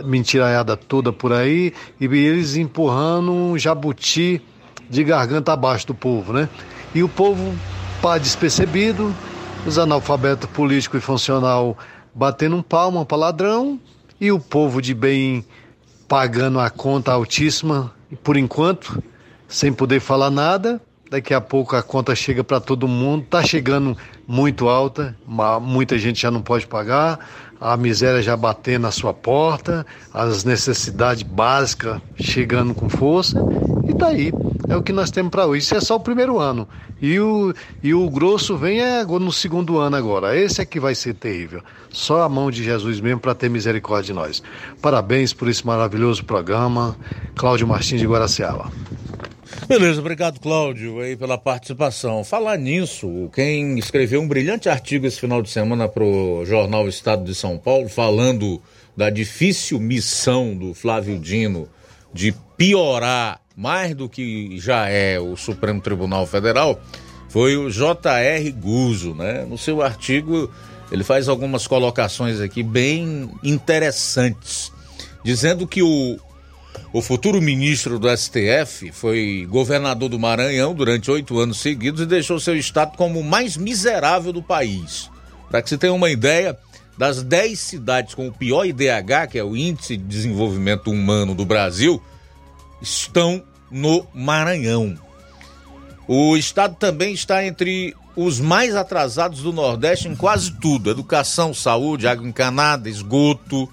mentiraiada toda por aí, e eles empurrando um jabuti de garganta abaixo do povo, né? E o povo pá despercebido, os analfabetos político e funcional batendo um palmo para ladrão e o povo de bem pagando a conta altíssima, por enquanto, sem poder falar nada. Daqui a pouco a conta chega para todo mundo, está chegando muito alta, muita gente já não pode pagar, a miséria já batendo na sua porta, as necessidades básicas chegando com força, e tá aí. É o que nós temos para hoje. Isso é só o primeiro ano. E o, e o grosso vem é no segundo ano agora. Esse é que vai ser terrível. Só a mão de Jesus mesmo para ter misericórdia de nós. Parabéns por esse maravilhoso programa. Cláudio Martins de Guaraciaba. Beleza, obrigado Cláudio aí pela participação. Falar nisso, quem escreveu um brilhante artigo esse final de semana para o jornal Estado de São Paulo, falando da difícil missão do Flávio Dino de piorar mais do que já é o Supremo Tribunal Federal, foi o J.R. Guzzo, né? No seu artigo, ele faz algumas colocações aqui bem interessantes, dizendo que o, o futuro ministro do STF foi governador do Maranhão durante oito anos seguidos e deixou seu estado como o mais miserável do país. Para que você tenha uma ideia, das dez cidades com o pior IDH, que é o Índice de Desenvolvimento Humano do Brasil, estão no Maranhão. O estado também está entre os mais atrasados do Nordeste em quase tudo: educação, saúde, água encanada, esgoto.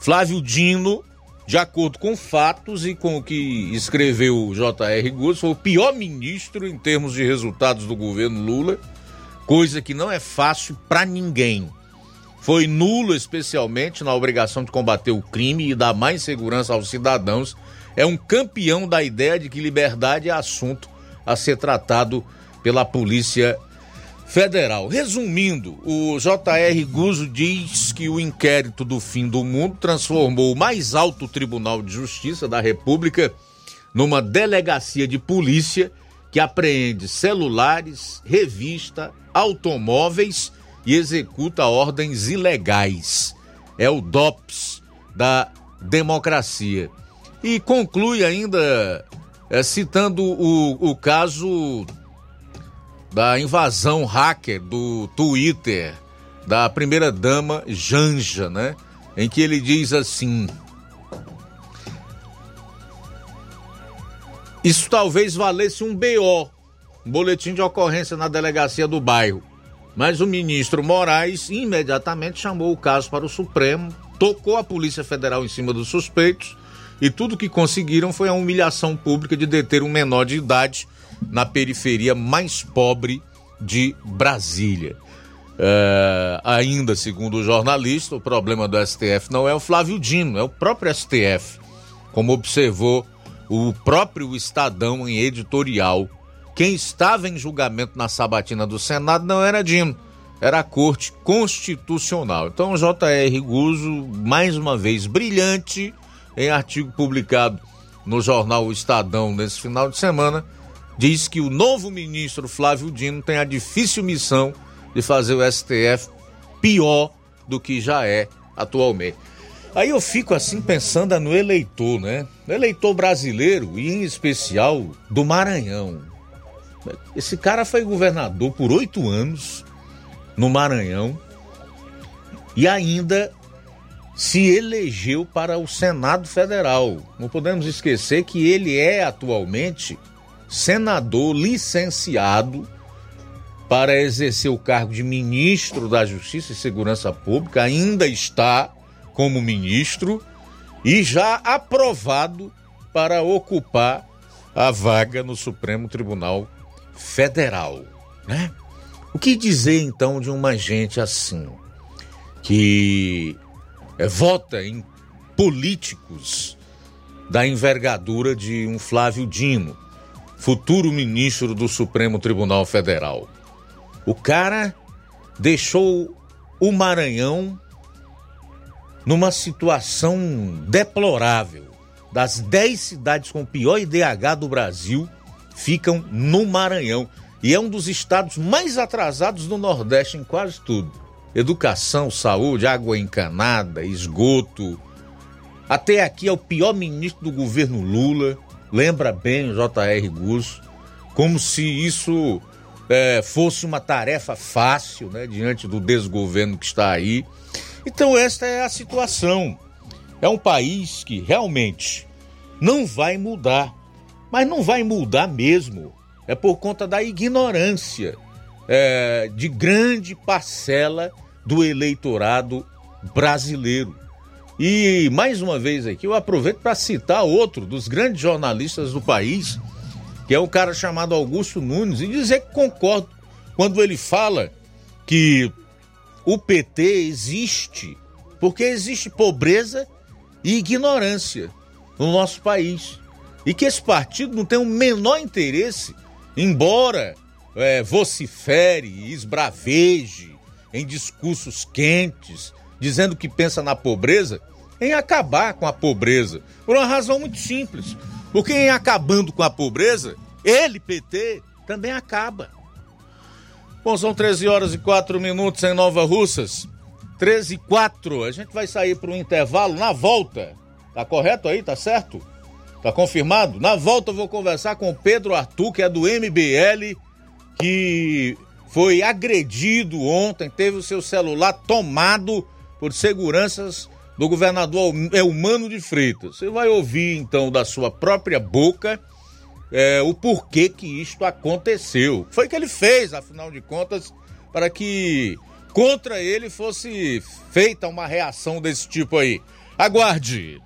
Flávio Dino, de acordo com fatos e com o que escreveu J.R. Guz, foi o pior ministro em termos de resultados do governo Lula, coisa que não é fácil para ninguém. Foi nulo, especialmente na obrigação de combater o crime e dar mais segurança aos cidadãos. É um campeão da ideia de que liberdade é assunto a ser tratado pela Polícia Federal. Resumindo, o J.R. Guzzo diz que o inquérito do fim do mundo transformou o mais alto Tribunal de Justiça da República numa delegacia de polícia que apreende celulares, revista, automóveis e executa ordens ilegais. É o DOPS da democracia. E conclui ainda é, citando o, o caso da invasão hacker do Twitter da primeira-dama Janja, né? Em que ele diz assim: Isso talvez valesse um BO, um boletim de ocorrência na delegacia do bairro. Mas o ministro Moraes imediatamente chamou o caso para o Supremo, tocou a Polícia Federal em cima dos suspeitos e tudo que conseguiram foi a humilhação pública de deter um menor de idade na periferia mais pobre de Brasília. É, ainda segundo o jornalista, o problema do STF não é o Flávio Dino, é o próprio STF, como observou o próprio Estadão em editorial. Quem estava em julgamento na sabatina do Senado não era Dino, era a Corte Constitucional. Então, o J.R. Guzzo, mais uma vez brilhante, em artigo publicado no jornal Estadão nesse final de semana, diz que o novo ministro Flávio Dino tem a difícil missão de fazer o STF pior do que já é atualmente. Aí eu fico assim pensando no eleitor, né? Eleitor brasileiro e em especial do Maranhão. Esse cara foi governador por oito anos no Maranhão e ainda se elegeu para o Senado Federal. Não podemos esquecer que ele é atualmente senador licenciado para exercer o cargo de ministro da Justiça e Segurança Pública, ainda está como ministro e já aprovado para ocupar a vaga no Supremo Tribunal Federal, né? O que dizer então de uma gente assim que é, vota em políticos da envergadura de um Flávio Dino, futuro ministro do Supremo Tribunal Federal. O cara deixou o Maranhão numa situação deplorável. Das 10 cidades com pior IDH do Brasil ficam no Maranhão. E é um dos estados mais atrasados do Nordeste em quase tudo. Educação, saúde, água encanada, esgoto. Até aqui é o pior ministro do governo Lula lembra bem o J.R. Gusso, como se isso é, fosse uma tarefa fácil, né, diante do desgoverno que está aí. Então, esta é a situação. É um país que realmente não vai mudar, mas não vai mudar mesmo. É por conta da ignorância é, de grande parcela do eleitorado brasileiro. E mais uma vez aqui eu aproveito para citar outro dos grandes jornalistas do país, que é um cara chamado Augusto Nunes, e dizer que concordo quando ele fala que o PT existe porque existe pobreza e ignorância no nosso país. E que esse partido não tem o menor interesse, embora é, vocifere, esbraveje em discursos quentes, dizendo que pensa na pobreza, em acabar com a pobreza. Por uma razão muito simples. Porque em acabando com a pobreza, ele, PT, também acaba. Bom, são 13 horas e 4 minutos em Nova Russas. 13 e 4. A gente vai sair para um intervalo. Na volta, Tá correto aí? Tá certo? Tá confirmado? Na volta eu vou conversar com o Pedro Arthur, que é do MBL, que foi agredido ontem, teve o seu celular tomado por seguranças do governador Elmano de Freitas. Você vai ouvir então da sua própria boca é, o porquê que isto aconteceu. Foi que ele fez, afinal de contas, para que contra ele fosse feita uma reação desse tipo aí. Aguarde!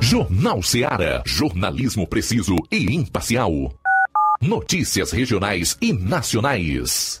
Jornal Seara. Jornalismo preciso e imparcial. Notícias regionais e nacionais.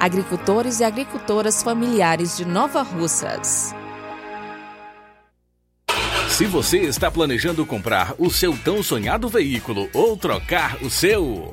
agricultores e agricultoras familiares de Nova Russas. Se você está planejando comprar o seu tão sonhado veículo ou trocar o seu.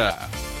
Yeah.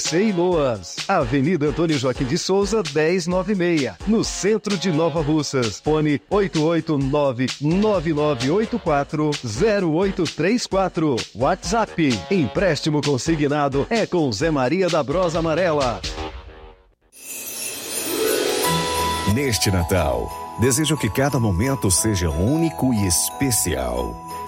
e Loas. Avenida Antônio Joaquim de Souza, 1096, no centro de Nova Russas. Fone 889-9984-0834. WhatsApp. Empréstimo consignado é com Zé Maria da Brosa Amarela. Neste Natal, desejo que cada momento seja único e especial.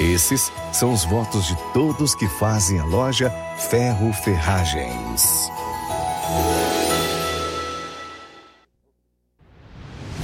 Esses são os votos de todos que fazem a loja Ferro Ferragens.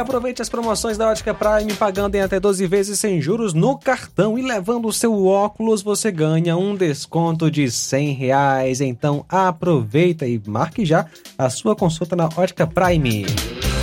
Aproveite as promoções da Ótica Prime pagando em até 12 vezes sem juros no cartão e levando o seu óculos você ganha um desconto de 100 reais. Então aproveita e marque já a sua consulta na Ótica Prime.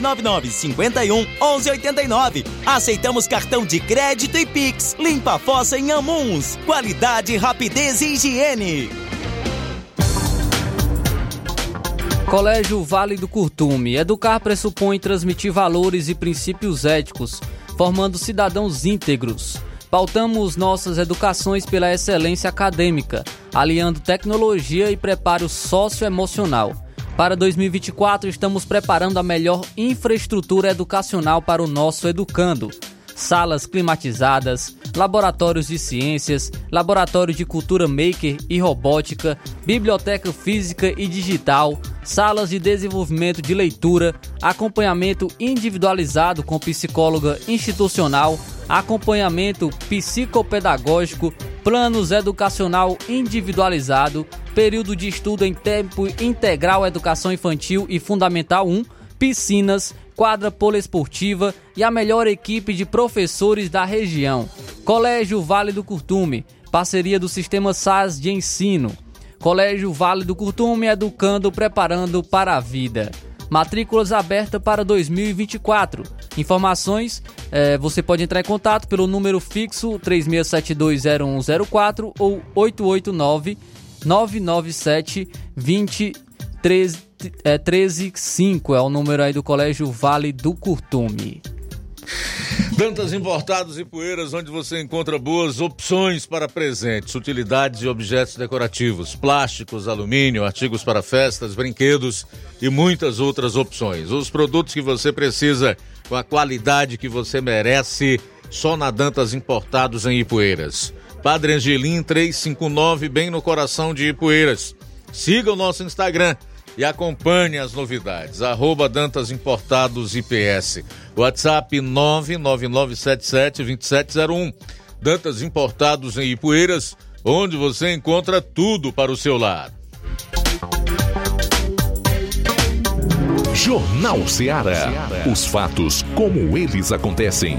999 51 11 89. Aceitamos cartão de crédito e Pix. Limpa a fossa em Amuns. Qualidade, rapidez e higiene. Colégio Vale do Curtume. Educar pressupõe transmitir valores e princípios éticos, formando cidadãos íntegros. Pautamos nossas educações pela excelência acadêmica, aliando tecnologia e preparo socioemocional. Para 2024, estamos preparando a melhor infraestrutura educacional para o nosso educando. Salas climatizadas, laboratórios de ciências, laboratório de cultura maker e robótica, biblioteca física e digital, salas de desenvolvimento de leitura, acompanhamento individualizado com psicóloga institucional, acompanhamento psicopedagógico, planos educacional individualizado, período de estudo em tempo integral educação infantil e fundamental 1, piscinas, quadra poliesportiva e a melhor equipe de professores da região. Colégio Vale do Curtume, parceria do Sistema SAS de Ensino. Colégio Vale do Curtume educando, preparando para a vida. Matrículas abertas para 2024. Informações, eh, você pode entrar em contato pelo número fixo 36720104 ou 889 997 20 13, é, 135 é o número aí do Colégio Vale do Curtume. Dantas Importados e Poeiras, onde você encontra boas opções para presentes, utilidades e objetos decorativos, plásticos, alumínio, artigos para festas, brinquedos e muitas outras opções. Os produtos que você precisa com a qualidade que você merece, só na Dantas Importados em Ipueiras. Padre Angelim 359, bem no coração de Ipueiras. Siga o nosso Instagram e acompanhe as novidades. Arroba Dantas Importados IPS. WhatsApp 999772701. Dantas Importados em Ipueiras, onde você encontra tudo para o seu lar. Jornal Ceará. Os fatos como eles acontecem.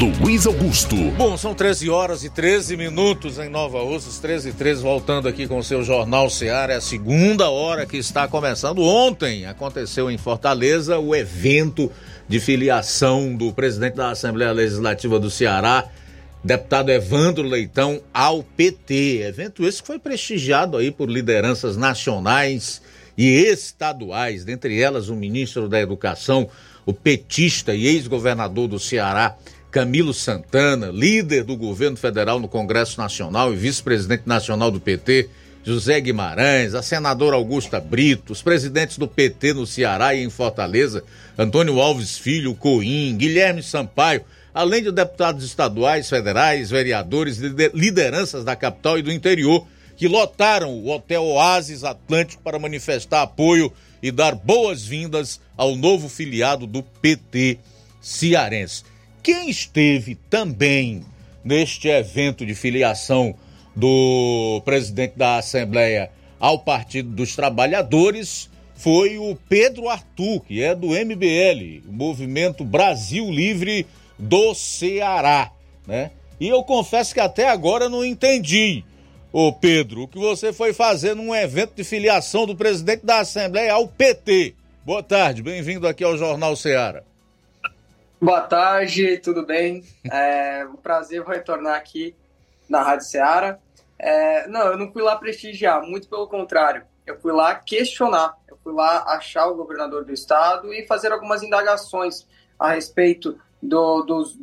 Luiz Augusto. Bom, são 13 horas e 13 minutos em Nova Russas, 13 e 13, voltando aqui com o seu Jornal Seara. É a segunda hora que está começando. Ontem aconteceu em Fortaleza o evento de filiação do presidente da Assembleia Legislativa do Ceará, deputado Evandro Leitão, ao PT. Evento esse que foi prestigiado aí por lideranças nacionais e estaduais, dentre elas o ministro da Educação, o petista e ex-governador do Ceará, Camilo Santana, líder do governo federal no Congresso Nacional e vice-presidente nacional do PT, José Guimarães, a senadora Augusta Brito, os presidentes do PT no Ceará e em Fortaleza, Antônio Alves Filho, Coim, Guilherme Sampaio, além de deputados estaduais, federais, vereadores lideranças da capital e do interior, que lotaram o Hotel Oasis Atlântico para manifestar apoio e dar boas-vindas ao novo filiado do PT cearense. Quem esteve também neste evento de filiação do presidente da Assembleia ao Partido dos Trabalhadores foi o Pedro Arthur, que é do MBL, Movimento Brasil Livre do Ceará, né? E eu confesso que até agora não entendi, ô Pedro, o que você foi fazer num evento de filiação do presidente da Assembleia ao PT. Boa tarde, bem-vindo aqui ao Jornal Ceará. Boa tarde, tudo bem? É um prazer retornar aqui na Rádio Ceará. É, não, eu não fui lá prestigiar, muito pelo contrário. Eu fui lá questionar, eu fui lá achar o governador do estado e fazer algumas indagações a respeito do, dos,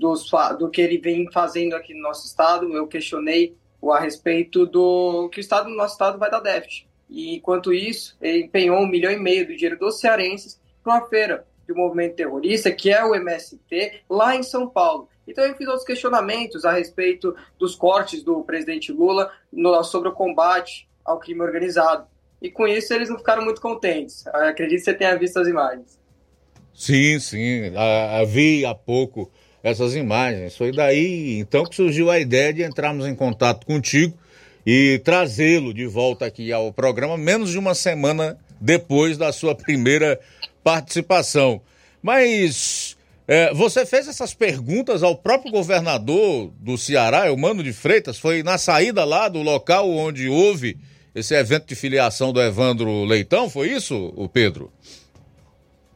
do que ele vem fazendo aqui no nosso estado. Eu questionei a respeito do que o estado no nosso estado vai dar déficit. E enquanto isso, ele empenhou um milhão e meio do dinheiro dos cearenses para uma feira de um movimento terrorista, que é o MST, lá em São Paulo. Então eu fiz outros questionamentos a respeito dos cortes do presidente Lula no, sobre o combate ao crime organizado. E com isso eles não ficaram muito contentes. Acredito que você tenha visto as imagens. Sim, sim. A, a, vi há pouco essas imagens. Foi daí então que surgiu a ideia de entrarmos em contato contigo e trazê-lo de volta aqui ao programa, menos de uma semana depois da sua primeira participação. Mas é, você fez essas perguntas ao próprio governador do Ceará, Mano de Freitas, foi na saída lá do local onde houve esse evento de filiação do Evandro Leitão, foi isso, o Pedro?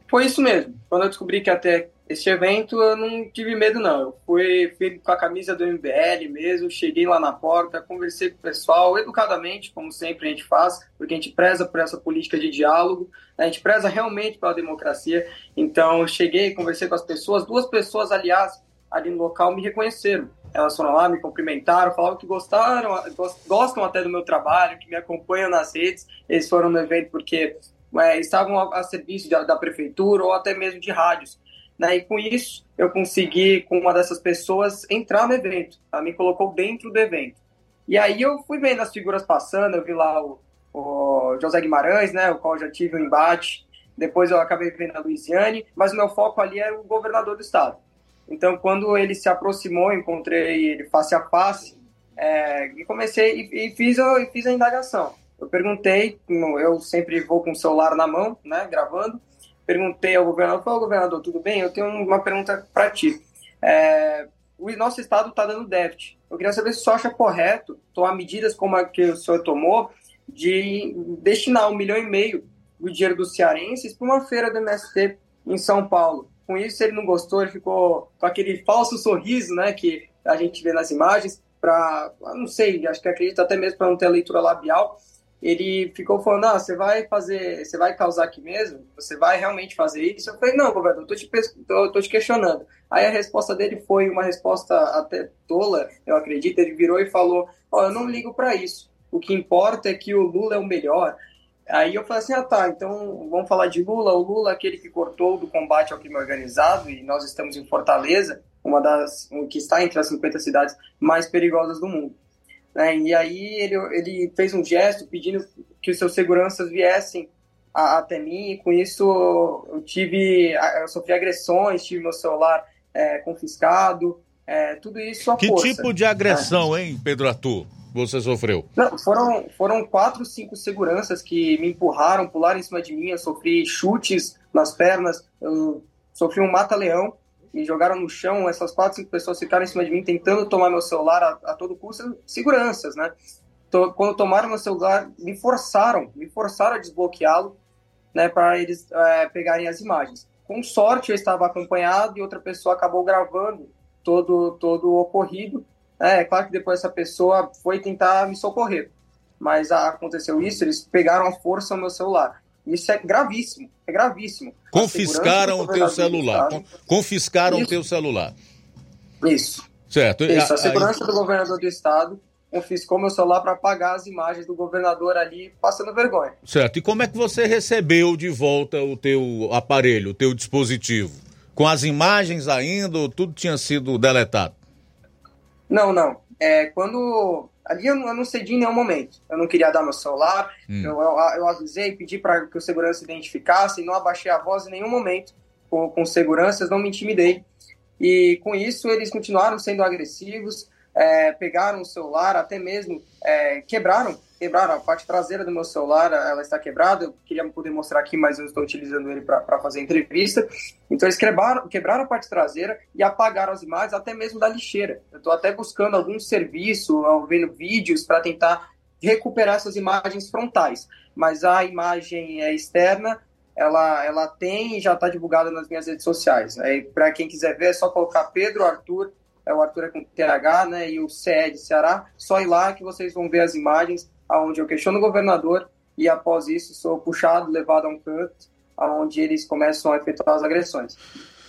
Foi isso mesmo. Quando eu descobri que até esse evento eu não tive medo, não. Eu fui, fui com a camisa do MBL mesmo, cheguei lá na porta, conversei com o pessoal, educadamente, como sempre a gente faz, porque a gente preza por essa política de diálogo, a gente preza realmente pela democracia. Então, cheguei, conversei com as pessoas, duas pessoas, aliás, ali no local me reconheceram. Elas foram lá, me cumprimentaram, falavam que gostaram, gostam até do meu trabalho, que me acompanham nas redes. Eles foram no evento porque é, estavam a, a serviço da, da prefeitura ou até mesmo de rádios. Né? E com isso, eu consegui, com uma dessas pessoas, entrar no evento. Ela me colocou dentro do evento. E aí eu fui vendo as figuras passando, eu vi lá o, o José Guimarães, né, o qual já tive um embate. Depois eu acabei vendo a Luiziane, mas o meu foco ali era o governador do estado. Então, quando ele se aproximou, encontrei ele face a face, é, e comecei e, e fiz, e fiz a indagação. Eu perguntei, eu sempre vou com o celular na mão, né, gravando, perguntei ao governador, falei, governador, tudo bem? Eu tenho uma pergunta para ti. É, o nosso estado está dando déficit. Eu queria saber se o senhor acha correto tomar medidas como a que o senhor tomou de destinar um milhão e meio do dinheiro dos cearenses para uma feira do MST em São Paulo. Com isso, ele não gostou, ele ficou com aquele falso sorriso né, que a gente vê nas imagens, para, não sei, acho que acredito até mesmo para não ter leitura labial, ele ficou falando, ah, você vai fazer, você vai causar aqui mesmo? Você vai realmente fazer isso? Eu falei, não, governador, tô te, tô, tô te questionando. Aí a resposta dele foi uma resposta até tola, eu acredito, ele virou e falou, ó, oh, eu não ligo para isso, o que importa é que o Lula é o melhor. Aí eu falei assim, ah tá, então vamos falar de Lula, o Lula é aquele que cortou do combate ao crime organizado, e nós estamos em Fortaleza, uma das, que está entre as 50 cidades mais perigosas do mundo. Né? E aí ele, ele fez um gesto pedindo que os seus seguranças viessem a, até mim, e com isso eu tive, eu sofri agressões, tive meu celular é, confiscado, é, tudo isso a Que força, tipo de agressão, né? hein, Pedro Arthur, você sofreu? Não, foram, foram quatro, cinco seguranças que me empurraram, pularam em cima de mim, eu sofri chutes nas pernas, eu sofri um mata-leão, me jogaram no chão, essas quatro, cinco pessoas ficaram em cima de mim tentando tomar meu celular a, a todo custo, seguranças, né? Quando tomaram meu celular, me forçaram, me forçaram a desbloqueá-lo, né, para eles é, pegarem as imagens. Com sorte, eu estava acompanhado e outra pessoa acabou gravando todo, todo o ocorrido. É, é claro que depois essa pessoa foi tentar me socorrer, mas aconteceu isso, eles pegaram a força o meu celular. Isso é gravíssimo, é gravíssimo. Confiscaram o teu celular. Confiscaram o teu celular. Isso. Certo. Isso, a segurança do governador do estado confiscou meu celular para apagar as imagens do governador ali passando vergonha. Certo. E como é que você recebeu de volta o teu aparelho, o teu dispositivo? Com as imagens ainda ou tudo tinha sido deletado? Não, não. É, quando Ali eu, eu, não cedi em nenhum momento. Eu não queria dar meu celular, hum. eu, eu, eu, avisei, pedi para que o segurança identificasse, não abaixei a voz em nenhum momento com, com seguranças, não me intimidei. E com isso eles continuaram sendo agressivos, é, pegaram o celular, até mesmo é, quebraram quebraram a parte traseira do meu celular, ela está quebrada. Eu queria poder mostrar aqui, mas eu estou utilizando ele para fazer entrevista. Então eles quebraram, quebraram a parte traseira e apagaram as imagens, até mesmo da lixeira. Eu estou até buscando algum serviço, vendo vídeos para tentar recuperar essas imagens frontais. Mas a imagem é externa, ela, ela tem e já está divulgada nas minhas redes sociais. Para quem quiser ver, é só colocar Pedro Arthur, é o Arthur é com TH, né, e o CE de Ceará, só ir lá que vocês vão ver as imagens onde eu questiono o governador e após isso sou puxado, levado a um canto, onde eles começam a efetuar as agressões.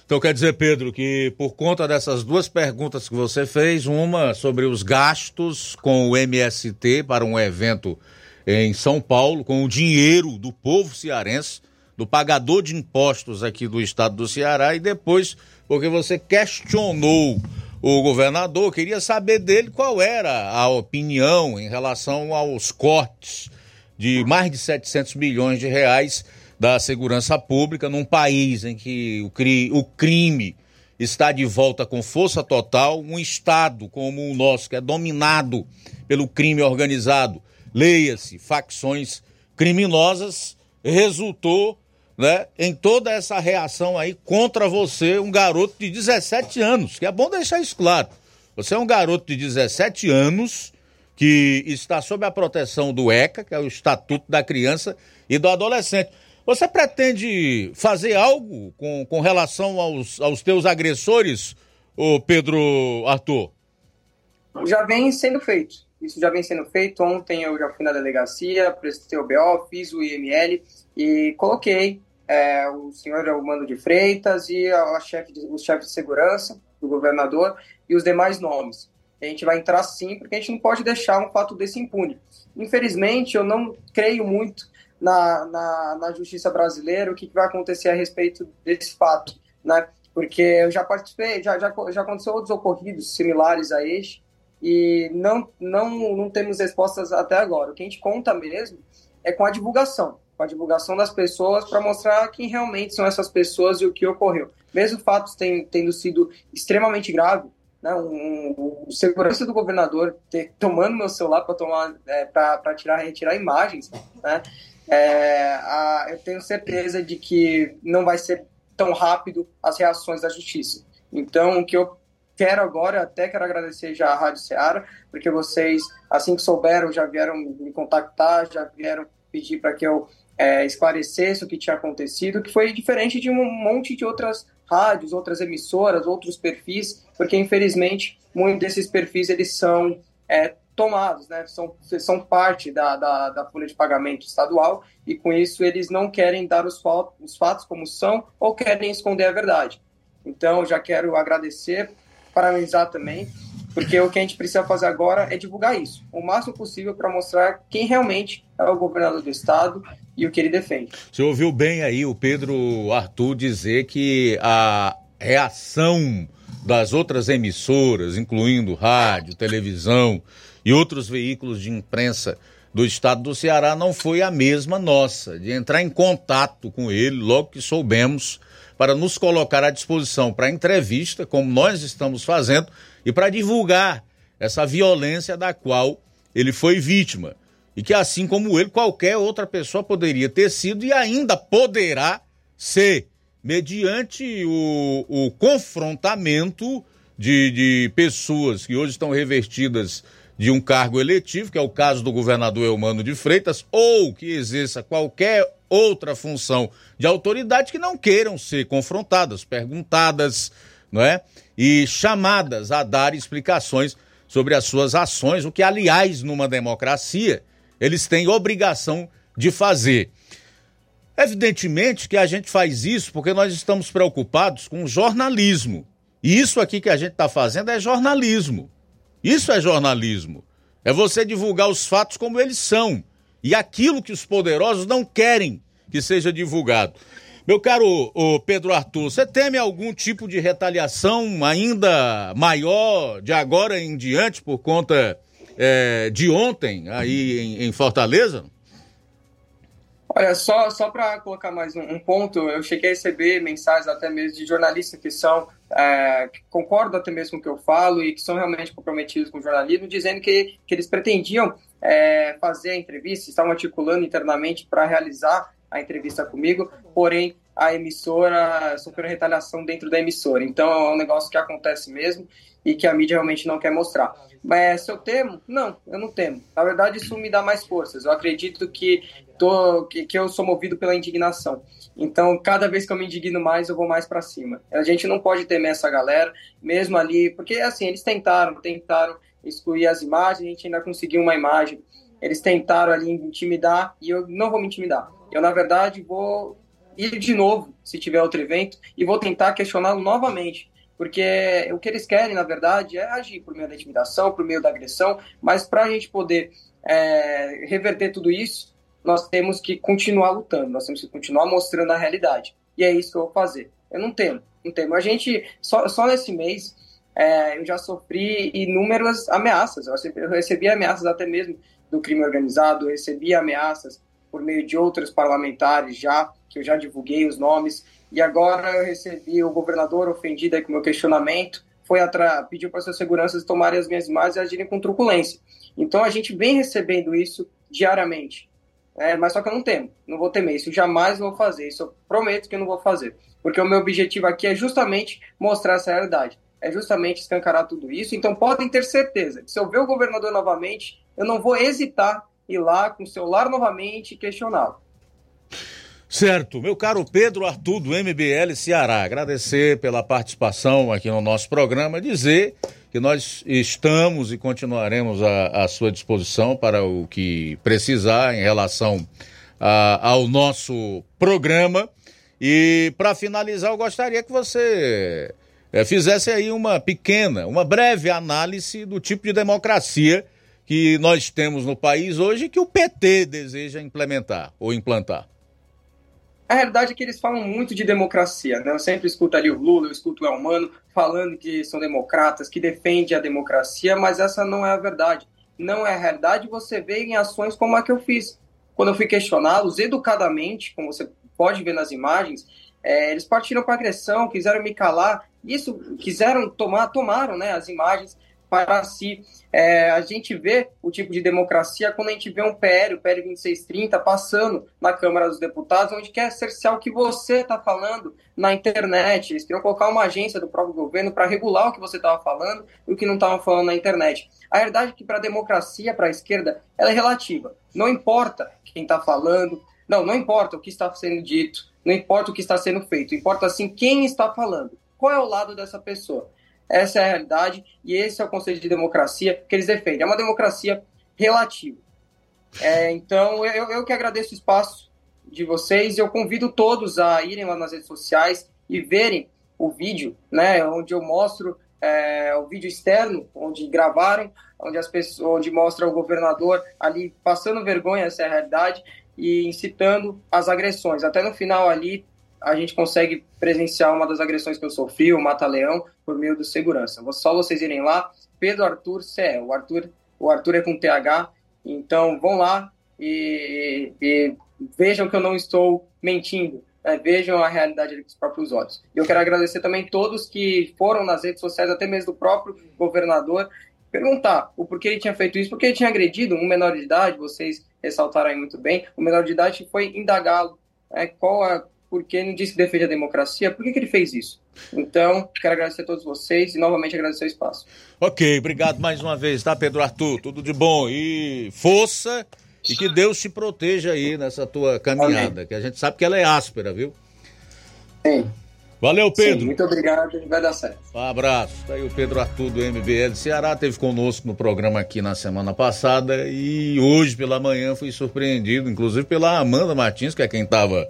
Então quer dizer, Pedro, que por conta dessas duas perguntas que você fez, uma sobre os gastos com o MST para um evento em São Paulo, com o dinheiro do povo cearense, do pagador de impostos aqui do estado do Ceará, e depois porque você questionou o governador, queria saber dele qual era a opinião em relação aos cortes de mais de 700 milhões de reais da segurança pública num país em que o, cri o crime está de volta com força total, um estado como o nosso, que é dominado pelo crime organizado, leia-se, facções criminosas, resultou né, em toda essa reação aí contra você, um garoto de 17 anos, que é bom deixar isso claro. Você é um garoto de 17 anos que está sob a proteção do ECA, que é o Estatuto da Criança e do Adolescente. Você pretende fazer algo com, com relação aos, aos teus agressores, o Pedro Arthur? Já vem sendo feito. Isso já vem sendo feito. Ontem eu já fui na delegacia, prestei o BO, fiz o IML e coloquei é, o senhor Almano de Freitas e a, a chefe de, os chefes de segurança do governador e os demais nomes. A gente vai entrar sim, porque a gente não pode deixar um fato desse impune. Infelizmente, eu não creio muito na, na, na justiça brasileira o que, que vai acontecer a respeito desse fato, né? Porque eu já participei, já, já, já aconteceu outros ocorridos similares a este, e não, não, não temos respostas até agora. O que a gente conta mesmo é com a divulgação, com a divulgação das pessoas para mostrar quem realmente são essas pessoas e o que ocorreu. Mesmo fatos tem, tendo sido extremamente grave, né, um, um, um, segurança do governador ter, tomando meu celular para tomar é, para tirar retirar imagens, né, é, a, eu tenho certeza de que não vai ser tão rápido as reações da justiça. Então, o que eu quero agora, até quero agradecer já à Rádio Ceará, porque vocês, assim que souberam, já vieram me contactar, já vieram pedir para que eu é, esclarecesse o que tinha acontecido, que foi diferente de um monte de outras rádios, outras emissoras, outros perfis, porque infelizmente muitos desses perfis eles são é, tomados, né? São, são parte da, da, da, folha de pagamento estadual e com isso eles não querem dar os, os fatos como são ou querem esconder a verdade. Então, já quero agradecer parabenizar também, porque o que a gente precisa fazer agora é divulgar isso, o máximo possível para mostrar quem realmente é o governador do estado e o que ele defende. Você ouviu bem aí o Pedro Arthur dizer que a reação das outras emissoras, incluindo rádio, televisão e outros veículos de imprensa do estado do Ceará, não foi a mesma nossa, de entrar em contato com ele logo que soubemos para nos colocar à disposição para entrevista, como nós estamos fazendo, e para divulgar essa violência da qual ele foi vítima. E que, assim como ele, qualquer outra pessoa poderia ter sido e ainda poderá ser, mediante o, o confrontamento de, de pessoas que hoje estão revertidas de um cargo eletivo, que é o caso do governador Eumano de Freitas, ou que exerça qualquer outra função de autoridade que não queiram ser confrontadas, perguntadas, não é? E chamadas a dar explicações sobre as suas ações, o que, aliás, numa democracia, eles têm obrigação de fazer. Evidentemente que a gente faz isso porque nós estamos preocupados com jornalismo. E isso aqui que a gente está fazendo é jornalismo. Isso é jornalismo. É você divulgar os fatos como eles são e aquilo que os poderosos não querem que seja divulgado. Meu caro Pedro Arthur, você teme algum tipo de retaliação ainda maior de agora em diante por conta é, de ontem aí em, em Fortaleza? Olha, só, só para colocar mais um, um, ponto, eu cheguei a receber mensagens até mesmo de jornalistas que são, é, que concordam até mesmo com o que eu falo e que são realmente comprometidos com o jornalismo, dizendo que, que eles pretendiam é, fazer a entrevista, estavam articulando internamente para realizar a entrevista comigo, porém a emissora sofreu retaliação dentro da emissora. Então é um negócio que acontece mesmo e que a mídia realmente não quer mostrar. Mas se eu temo? Não, eu não temo. Na verdade, isso me dá mais forças. Eu acredito que, tô, que, que eu sou movido pela indignação. Então, cada vez que eu me indigno mais, eu vou mais para cima. A gente não pode temer essa galera, mesmo ali, porque assim, eles tentaram, tentaram excluir as imagens, a gente ainda conseguiu uma imagem. Eles tentaram ali intimidar e eu não vou me intimidar. Eu, na verdade, vou ir de novo, se tiver outro evento, e vou tentar questioná-lo novamente. Porque o que eles querem, na verdade, é agir por meio da intimidação, por meio da agressão, mas para a gente poder é, reverter tudo isso, nós temos que continuar lutando, nós temos que continuar mostrando a realidade. E é isso que eu vou fazer. Eu não temo, não temo. A gente, só, só nesse mês, é, eu já sofri inúmeras ameaças. Eu recebi, eu recebi ameaças até mesmo do crime organizado, eu recebi ameaças por meio de outros parlamentares já, que eu já divulguei os nomes, e agora eu recebi o governador ofendido aí com o meu questionamento, foi atra... pediu para suas seguranças tomarem as minhas imagens e agirem com truculência. Então a gente vem recebendo isso diariamente. É, mas só que eu não temo, não vou temer, isso jamais vou fazer, isso eu prometo que eu não vou fazer. Porque o meu objetivo aqui é justamente mostrar essa realidade, é justamente escancarar tudo isso. Então podem ter certeza que se eu ver o governador novamente, eu não vou hesitar ir lá com o celular novamente e questioná-lo. Certo, meu caro Pedro Arthur do MBL Ceará, agradecer pela participação aqui no nosso programa, dizer que nós estamos e continuaremos à, à sua disposição para o que precisar em relação a, ao nosso programa. E para finalizar, eu gostaria que você é, fizesse aí uma pequena, uma breve análise do tipo de democracia que nós temos no país hoje que o PT deseja implementar ou implantar. A realidade é que eles falam muito de democracia, né? Eu sempre escuto ali o Lula, eu escuto o Elmano falando que são democratas, que defendem a democracia, mas essa não é a verdade. Não é a realidade, você vê em ações como a que eu fiz. Quando eu fui questioná-los educadamente, como você pode ver nas imagens, é, eles partiram para agressão, quiseram me calar, isso quiseram tomar, tomaram né, as imagens para si. É, a gente vê o tipo de democracia quando a gente vê um PL, o PL 2630, passando na Câmara dos Deputados, onde quer cercear o que você está falando na internet. Eles queriam colocar uma agência do próprio governo para regular o que você estava falando e o que não estava falando na internet. A verdade é que para a democracia, para a esquerda, ela é relativa. Não importa quem está falando, não, não importa o que está sendo dito, não importa o que está sendo feito, importa sim quem está falando. Qual é o lado dessa pessoa? Essa é a realidade e esse é o conceito de democracia que eles defendem. É uma democracia relativa. É, então, eu, eu que agradeço o espaço de vocês eu convido todos a irem lá nas redes sociais e verem o vídeo, né, onde eu mostro é, o vídeo externo, onde gravaram, onde as pessoas, onde mostra o governador ali passando vergonha, essa é a realidade, e incitando as agressões. Até no final ali a gente consegue presenciar uma das agressões que eu sofri, o Mata-Leão, por meio do segurança. Só vocês irem lá, Pedro Arthur CE, o Arthur, o Arthur é com TH, então vão lá e, e vejam que eu não estou mentindo, né? vejam a realidade com os próprios olhos. E eu quero agradecer também todos que foram nas redes sociais, até mesmo do próprio governador, perguntar o porquê ele tinha feito isso, porque ele tinha agredido um menor de idade, vocês ressaltaram aí muito bem, o menor de idade foi indagá-lo, né? qual a porque ele disse que defende a democracia, por que, que ele fez isso? Então, quero agradecer a todos vocês e novamente agradecer o espaço. Ok, obrigado mais uma vez, tá, Pedro Arthur? Tudo de bom e força e que Deus te proteja aí nessa tua caminhada, Amém. que a gente sabe que ela é áspera, viu? Sim. Valeu, Pedro. Sim, muito obrigado, vai dar certo. Um abraço. Tá aí o Pedro Arthur do MBL Ceará, teve conosco no programa aqui na semana passada e hoje pela manhã fui surpreendido, inclusive pela Amanda Martins, que é quem estava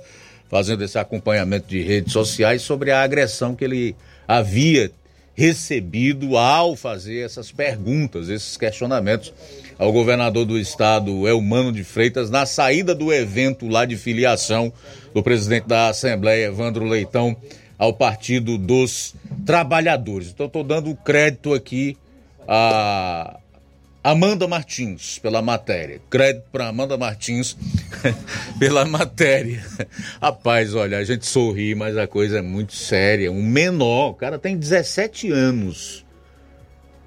fazendo esse acompanhamento de redes sociais sobre a agressão que ele havia recebido ao fazer essas perguntas, esses questionamentos ao governador do estado, Elmano de Freitas, na saída do evento lá de filiação do presidente da Assembleia, Evandro Leitão, ao Partido dos Trabalhadores. Então, estou dando crédito aqui a, Amanda Martins, pela matéria. Crédito para Amanda Martins <laughs> pela matéria. Rapaz, olha, a gente sorri, mas a coisa é muito séria. Um menor, o cara tem 17 anos.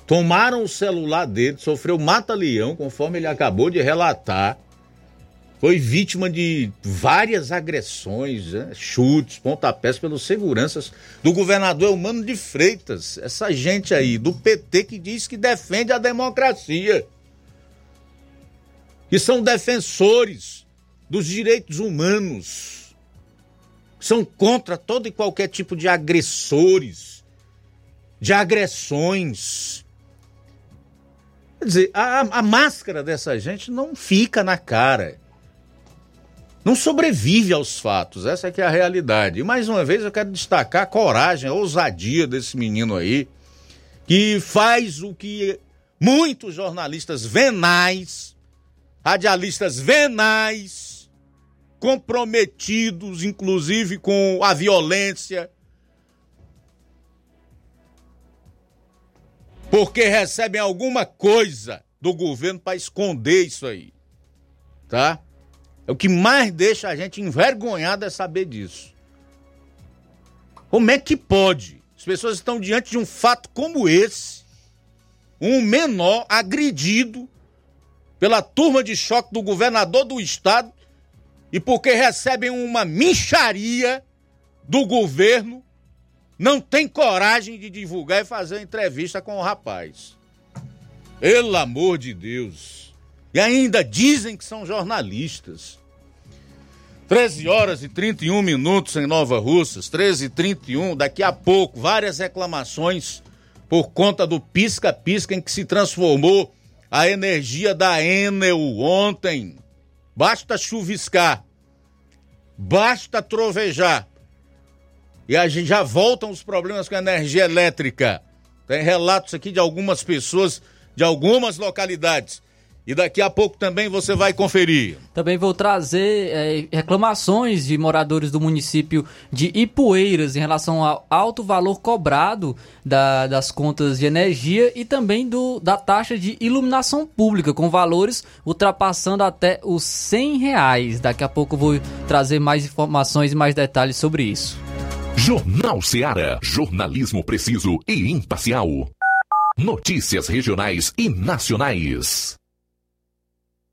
Tomaram o celular dele, sofreu mata-leão, conforme ele acabou de relatar foi vítima de várias agressões, né? chutes, pontapés pelos seguranças do governador Humano de Freitas. Essa gente aí do PT que diz que defende a democracia. Que são defensores dos direitos humanos. São contra todo e qualquer tipo de agressores, de agressões. Quer dizer, a, a máscara dessa gente não fica na cara não sobrevive aos fatos, essa é que é a realidade. E mais uma vez eu quero destacar a coragem, a ousadia desse menino aí, que faz o que muitos jornalistas venais, radialistas venais, comprometidos, inclusive com a violência, porque recebem alguma coisa do governo para esconder isso aí, tá? É o que mais deixa a gente envergonhado é saber disso. Como é que pode? As pessoas estão diante de um fato como esse, um menor agredido pela turma de choque do governador do estado e porque recebem uma mincharia do governo, não tem coragem de divulgar e fazer entrevista com o rapaz. Pelo amor de Deus. E ainda dizem que são jornalistas. 13 horas e 31 minutos em Nova Russas, 13 e 31, daqui a pouco, várias reclamações por conta do pisca-pisca em que se transformou a energia da Enel ontem. Basta chuviscar, basta trovejar. E a gente já voltam os problemas com a energia elétrica. Tem relatos aqui de algumas pessoas de algumas localidades. E daqui a pouco também você vai conferir. Também vou trazer é, reclamações de moradores do município de Ipueiras em relação ao alto valor cobrado da, das contas de energia e também do, da taxa de iluminação pública, com valores ultrapassando até os 100 reais. Daqui a pouco eu vou trazer mais informações e mais detalhes sobre isso. Jornal Seara. Jornalismo preciso e imparcial. Notícias regionais e nacionais.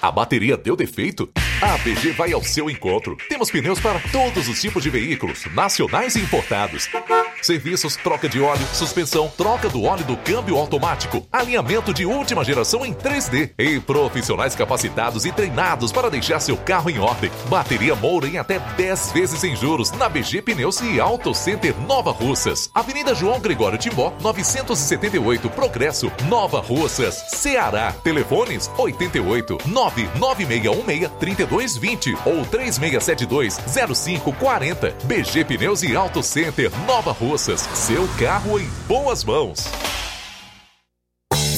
A bateria deu defeito? A ABG vai ao seu encontro. Temos pneus para todos os tipos de veículos, nacionais e importados. Serviços, troca de óleo, suspensão, troca do óleo do câmbio automático, alinhamento de última geração em 3D e profissionais capacitados e treinados para deixar seu carro em ordem. Bateria Moura em até 10 vezes sem juros na BG Pneus e Auto Center Nova Russas. Avenida João Gregório Timbó, 978 Progresso, Nova Russas, Ceará. Telefones 88 99616 3220 ou 3672 0540. BG Pneus e Auto Center Nova Russas. Seu carro em boas mãos.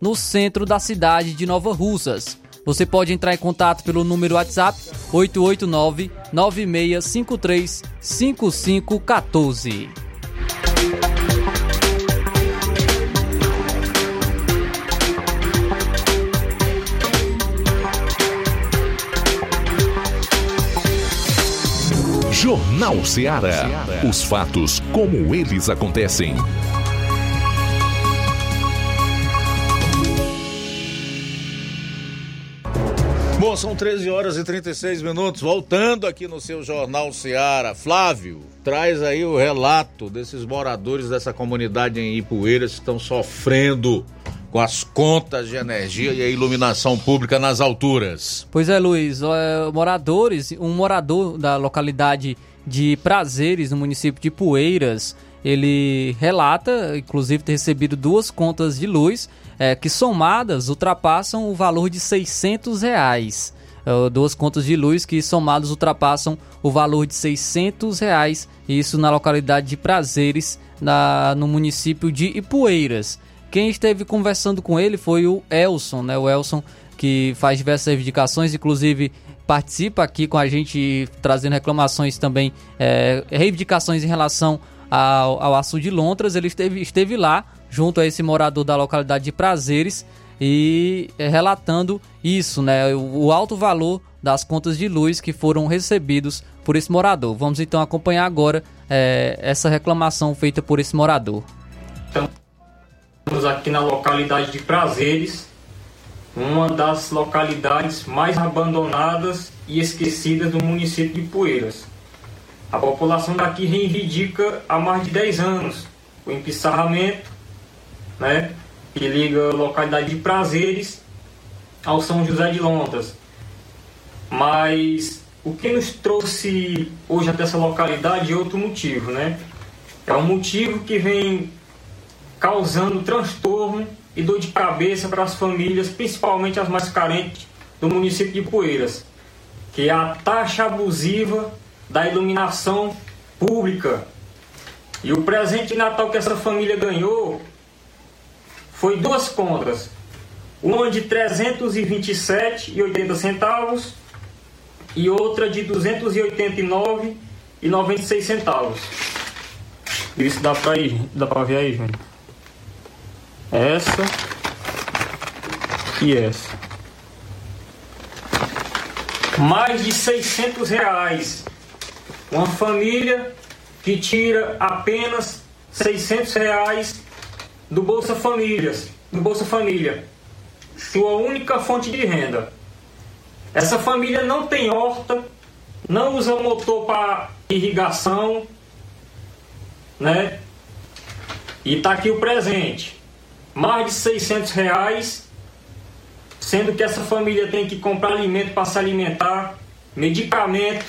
no centro da cidade de Nova Russas. Você pode entrar em contato pelo número WhatsApp 889 9653 5514. Jornal Ceará. Os fatos como eles acontecem. Bom, são 13 horas e 36 minutos. Voltando aqui no seu Jornal Seara. Flávio, traz aí o relato desses moradores dessa comunidade em Ipueiras que estão sofrendo com as contas de energia e a iluminação pública nas alturas. Pois é, Luiz. é, moradores, um morador da localidade de Prazeres, no município de Poeiras, ele relata, inclusive, ter recebido duas contas de luz é, que somadas ultrapassam o valor de 600 reais. É, duas contas de luz que somadas ultrapassam o valor de 600 reais, isso na localidade de Prazeres, na, no município de Ipueiras. Quem esteve conversando com ele foi o Elson, né? O Elson que faz diversas reivindicações, inclusive participa aqui com a gente trazendo reclamações também, é, reivindicações em relação ao, ao de Lontras. Ele esteve, esteve lá junto a esse morador da localidade de Prazeres e é, relatando isso, né? O, o alto valor das contas de luz que foram recebidos por esse morador. Vamos então acompanhar agora é, essa reclamação feita por esse morador. Estamos aqui na localidade de Prazeres, uma das localidades mais abandonadas e esquecidas do município de Poeiras. A população daqui reivindica há mais de 10 anos o empissarramento, né, que liga a localidade de Prazeres ao São José de Lontas. Mas o que nos trouxe hoje até essa localidade é outro motivo, né? É um motivo que vem causando transtorno e dor de cabeça para as famílias, principalmente as mais carentes do município de Poeiras, que é a taxa abusiva da iluminação pública. E o presente de Natal que essa família ganhou foi duas contas. Uma de R$ 327,80 centavos e outra de R$ 289,96 centavos. Isso dá para ir, dá para ver aí, gente. Essa e essa. Mais de 600 reais. Uma família que tira apenas 600 reais do Bolsa Famílias, do Bolsa Família, sua única fonte de renda. Essa família não tem horta, não usa motor para irrigação, né? E tá aqui o presente, mais de 600 reais, sendo que essa família tem que comprar alimento para se alimentar, medicamento,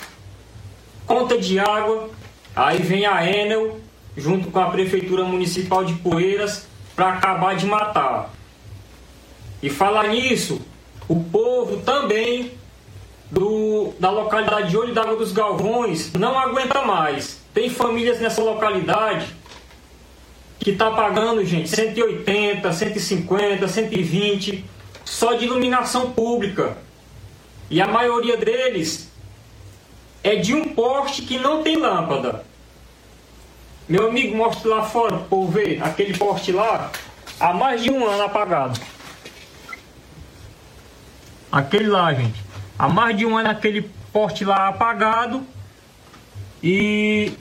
conta de água, aí vem a Enel junto com a prefeitura municipal de Poeiras para acabar de matar. E falar nisso, o povo também do, da localidade de Olho d'Água dos Galvões não aguenta mais. Tem famílias nessa localidade que tá pagando, gente, 180, 150, 120 só de iluminação pública. E a maioria deles é de um poste que não tem lâmpada. Meu amigo, mostra lá fora o ver aquele poste lá há mais de um ano apagado. Aquele lá, gente. Há mais de um ano aquele poste lá apagado. E,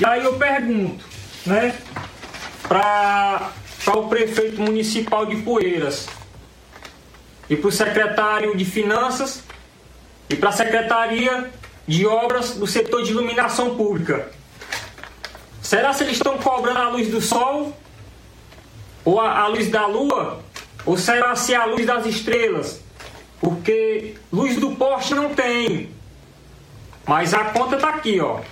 e aí eu pergunto, né? Para o prefeito municipal de Poeiras e para o secretário de Finanças e para a Secretaria de Obras do setor de iluminação pública. Será se eles estão cobrando a luz do sol ou a, a luz da lua Ou será se a luz das estrelas? Porque luz do poste não tem. Mas a conta tá aqui, ó.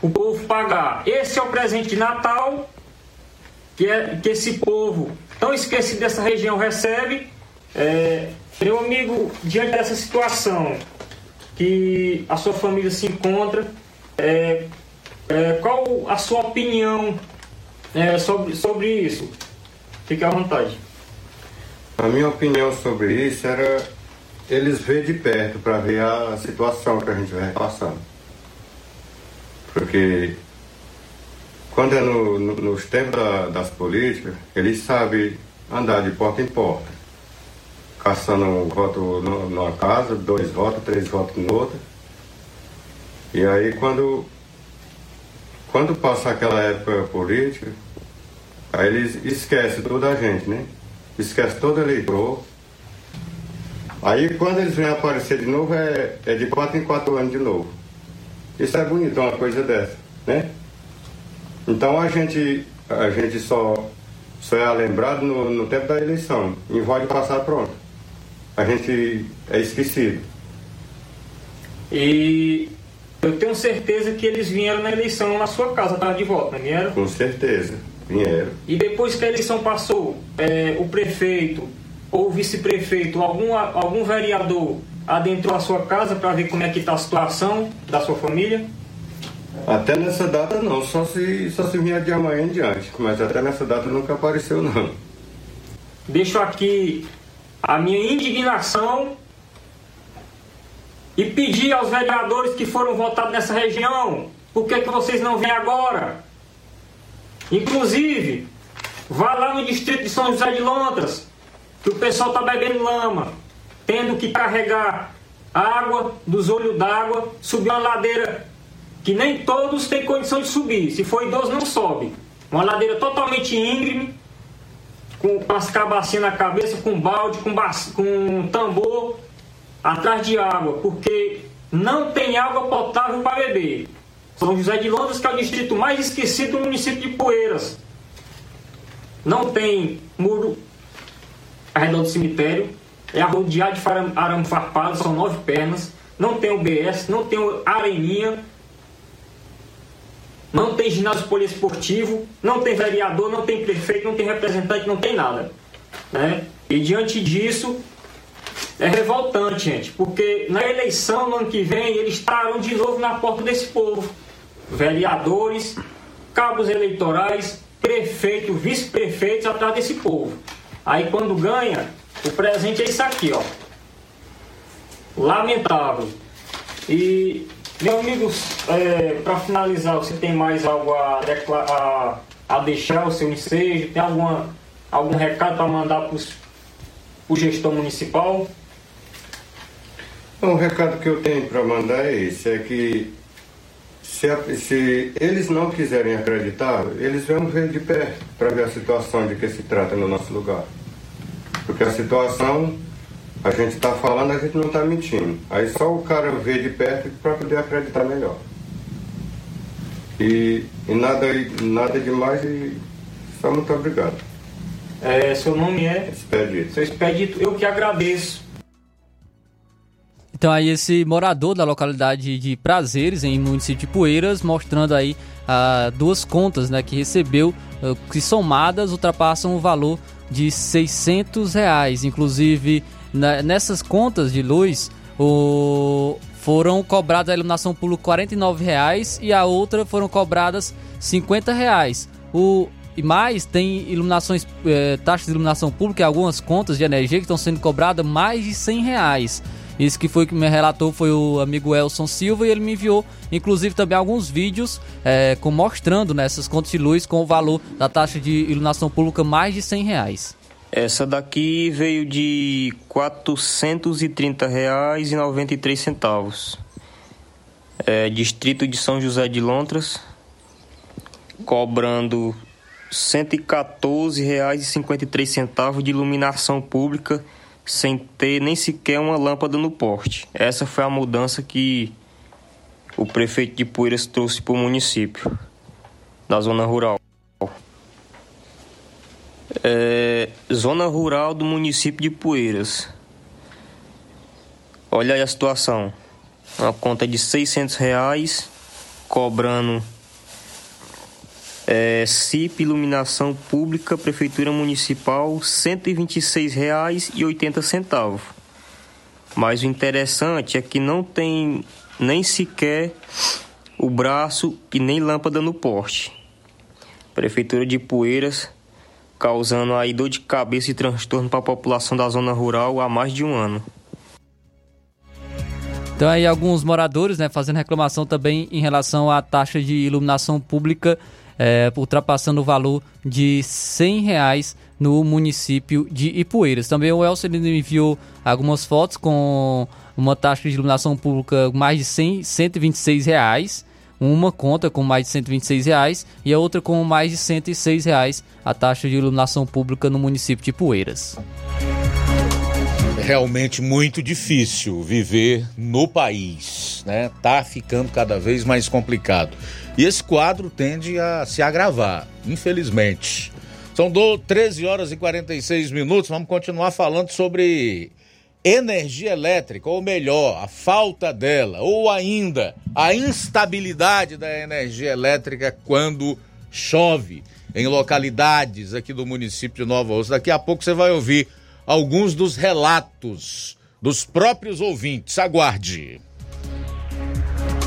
O povo pagar. Esse é o presente de Natal que, é, que esse povo tão esquecido dessa região recebe. É, meu amigo, diante dessa situação que a sua família se encontra, é, é, qual a sua opinião é, sobre, sobre isso? Fique à vontade. A minha opinião sobre isso era eles ver de perto para ver a situação que a gente vai passando. Porque quando é no, no, nos tempos da, das políticas, eles sabem andar de porta em porta, caçando um voto numa casa, dois votos, três votos em outra. E aí quando, quando passa aquela época política, aí eles esquecem toda a gente, né? Esquece todo eleitor. Aí quando eles vêm aparecer de novo é, é de quatro em quatro anos de novo. Isso é bonito, uma coisa dessa, né? Então a gente, a gente só, só é lembrado no, no tempo da eleição. Em voz de passar pronto. A gente é esquecido. E eu tenho certeza que eles vieram na eleição na sua casa, tá de volta, não vieram? Com certeza, vieram. E depois que a eleição passou, é, o prefeito ou vice-prefeito, algum, algum vereador adentrou a sua casa para ver como é que está a situação da sua família? Até nessa data não, só se, só se vinha de amanhã em diante, mas até nessa data nunca apareceu não. Deixo aqui a minha indignação e pedir aos vereadores que foram votados nessa região, por que, que vocês não vêm agora? Inclusive, vá lá no distrito de São José de Londras, que o pessoal está bebendo lama, tendo que carregar água dos olhos d'água, subir uma ladeira que nem todos têm condição de subir. Se for idoso, não sobe. Uma ladeira totalmente íngreme, com as cabacinhas na cabeça, com balde, com, com tambor, atrás de água, porque não tem água potável para beber. São José de Londres, que é o distrito mais esquecido do município de Poeiras. Não tem muro ao redor do cemitério, é arrodeado de arame farpado, são nove pernas, não tem UBS, não tem areninha, não tem ginásio poliesportivo, não tem vereador, não tem prefeito, não tem representante, não tem nada. Né? E diante disso, é revoltante, gente, porque na eleição no ano que vem eles estarão de novo na porta desse povo. Vereadores, cabos eleitorais, prefeito, vice-prefeitos atrás desse povo. Aí quando ganha, o presente é isso aqui, ó. Lamentável. E meu amigo, é, para finalizar, você tem mais algo a, a, a deixar o seu ensejo? Tem alguma, algum recado para mandar para o gestor municipal? O recado que eu tenho para mandar é esse, é que se, se, eles não quiserem acreditar, eles vão ver de perto para ver a situação de que se trata no nosso lugar. Porque a situação a gente está falando, a gente não está mentindo. Aí só o cara vê de perto para poder acreditar melhor. E, e, nada, nada demais e só muito obrigado. É, seu nome é? Expedito. Seu Expedito, eu que agradeço. Então aí esse morador da localidade de Prazeres, em município de Poeiras, mostrando aí ah, duas contas né, que recebeu, ah, que somadas ultrapassam o valor de 600 reais. Inclusive, na, nessas contas de luz, o, foram cobradas a iluminação pública R$ 49,00 e a outra foram cobradas R$ 50,00. O, e mais, tem iluminações, é, taxas de iluminação pública e algumas contas de energia que estão sendo cobradas mais de R$ 100,00. Isso que foi que me relatou foi o amigo Elson Silva e ele me enviou, inclusive, também alguns vídeos é, com, mostrando né, contas de luz com o valor da taxa de iluminação pública mais de 100 reais. Essa daqui veio de R$ 430,93. É, distrito de São José de Lontras, cobrando R$ 114,53 de iluminação pública, sem ter nem sequer uma lâmpada no poste. Essa foi a mudança que o prefeito de Poeiras trouxe para o município, da zona rural. É, zona rural do município de Poeiras. Olha aí a situação. Uma conta de 600 reais, cobrando é, CIP, iluminação pública, prefeitura municipal, R$ 126,80. Mas o interessante é que não tem nem sequer o braço e nem lâmpada no porte. Prefeitura de Poeiras causando aí dor de cabeça e transtorno para a população da zona rural há mais de um ano. Então aí alguns moradores, né, fazendo reclamação também em relação à taxa de iluminação pública, é, ultrapassando o valor de 100 reais no município de Ipueiras. Também o Elcio enviou algumas fotos com uma taxa de iluminação pública mais de 100, 126 reais. Uma conta com mais de 126 reais e a outra com mais de 106 reais a taxa de iluminação pública no município de Poeiras realmente muito difícil viver no país, né? Tá ficando cada vez mais complicado. E esse quadro tende a se agravar, infelizmente. São do 13 horas e 46 minutos, vamos continuar falando sobre energia elétrica, ou melhor, a falta dela, ou ainda a instabilidade da energia elétrica quando chove em localidades aqui do município de Nova Osso. Daqui a pouco você vai ouvir alguns dos relatos dos próprios ouvintes. Aguarde.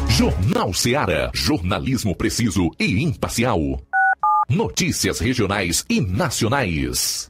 Jornal Seara. Jornalismo preciso e imparcial. Notícias regionais e nacionais.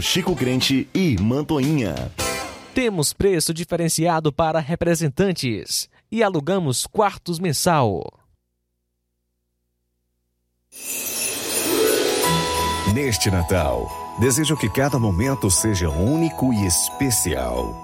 Chico Crente e Mantoinha. Temos preço diferenciado para representantes e alugamos quartos mensal. Neste Natal, desejo que cada momento seja único e especial.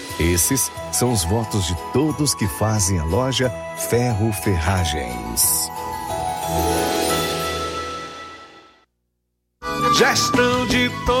Esses são os votos de todos que fazem a loja Ferro Ferragens. Gestão de todos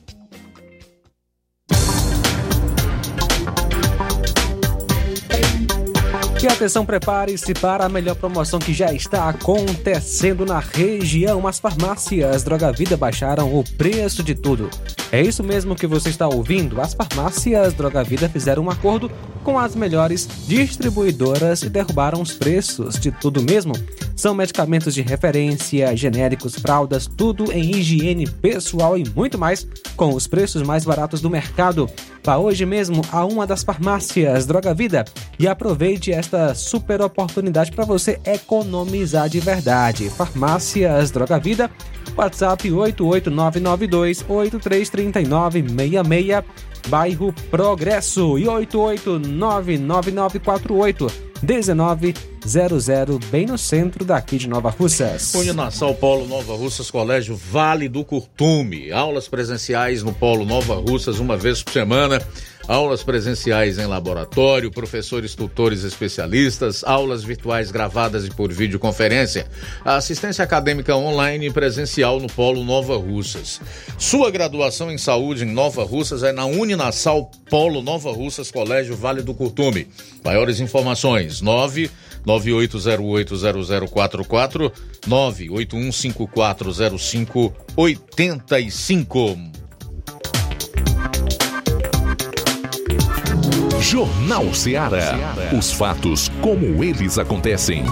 E atenção, prepare-se para a melhor promoção que já está acontecendo na região. As farmácias Droga Vida baixaram o preço de tudo. É isso mesmo que você está ouvindo? As farmácias Droga Vida fizeram um acordo com as melhores distribuidoras e derrubaram os preços de tudo mesmo. São medicamentos de referência, genéricos, fraldas, tudo em higiene pessoal e muito mais, com os preços mais baratos do mercado. Vá hoje mesmo a uma das farmácias Droga Vida e aproveite esta super oportunidade para você economizar de verdade. Farmácias Droga Vida, WhatsApp 88992 833966, bairro Progresso e 8899948 1900, bem no centro daqui de Nova Russas. Uninassal Polo Nova Russas, Colégio Vale do Curtume. Aulas presenciais no Polo Nova Russas uma vez por semana. Aulas presenciais em laboratório, professores, tutores especialistas, aulas virtuais gravadas e por videoconferência. Assistência acadêmica online e presencial no Polo Nova Russas. Sua graduação em saúde em Nova Russas é na Uninassal Polo Nova Russas, Colégio Vale do Curtume. Maiores informações: 9 98080044 981540585. Jornal Ceará. Os fatos como eles acontecem.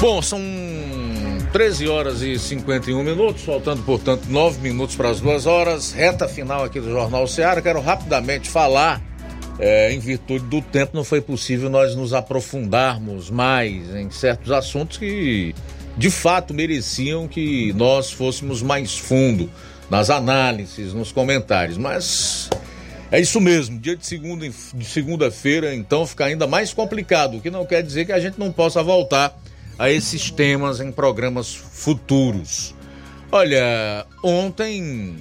Bom, são 13 horas e 51 minutos, faltando, portanto, 9 minutos para as duas horas. Reta final aqui do Jornal Ceará. Quero rapidamente falar. É, em virtude do tempo, não foi possível nós nos aprofundarmos mais em certos assuntos que de fato mereciam que nós fôssemos mais fundo nas análises, nos comentários, mas é isso mesmo, dia de segunda de segunda-feira, então fica ainda mais complicado, o que não quer dizer que a gente não possa voltar a esses temas em programas futuros. Olha, ontem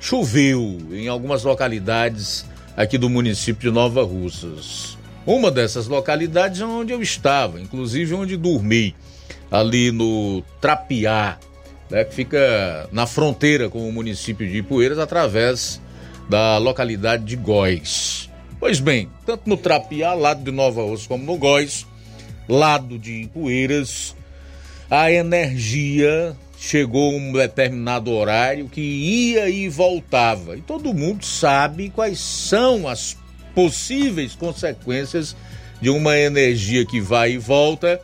choveu em algumas localidades aqui do município de Nova Russas. Uma dessas localidades é onde eu estava, inclusive onde dormi ali no Trapiá, né, que fica na fronteira com o município de Ipueiras, através da localidade de Góis. Pois bem, tanto no Trapiá, lado de Nova Osso, como no Góis, lado de Ipueiras, a energia chegou um determinado horário que ia e voltava. E todo mundo sabe quais são as possíveis consequências de uma energia que vai e volta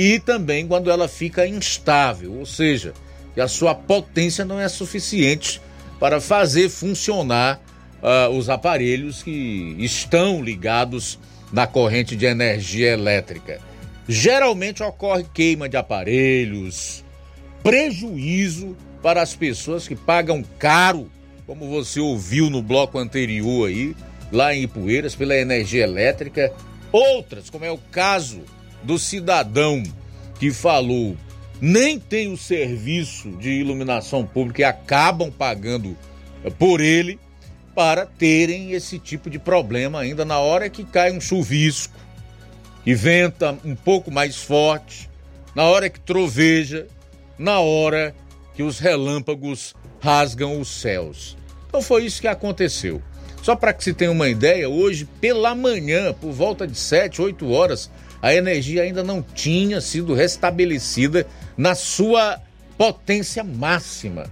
e também quando ela fica instável, ou seja, que a sua potência não é suficiente para fazer funcionar uh, os aparelhos que estão ligados na corrente de energia elétrica. Geralmente ocorre queima de aparelhos, prejuízo para as pessoas que pagam caro, como você ouviu no bloco anterior aí, lá em Ipueiras, pela energia elétrica. Outras, como é o caso do cidadão que falou nem tem o serviço de iluminação pública e acabam pagando eh, por ele para terem esse tipo de problema ainda na hora que cai um chuvisco, que venta um pouco mais forte, na hora que troveja, na hora que os relâmpagos rasgam os céus. Então foi isso que aconteceu. Só para que se tenha uma ideia, hoje pela manhã, por volta de 7, 8 horas, a energia ainda não tinha sido restabelecida na sua potência máxima.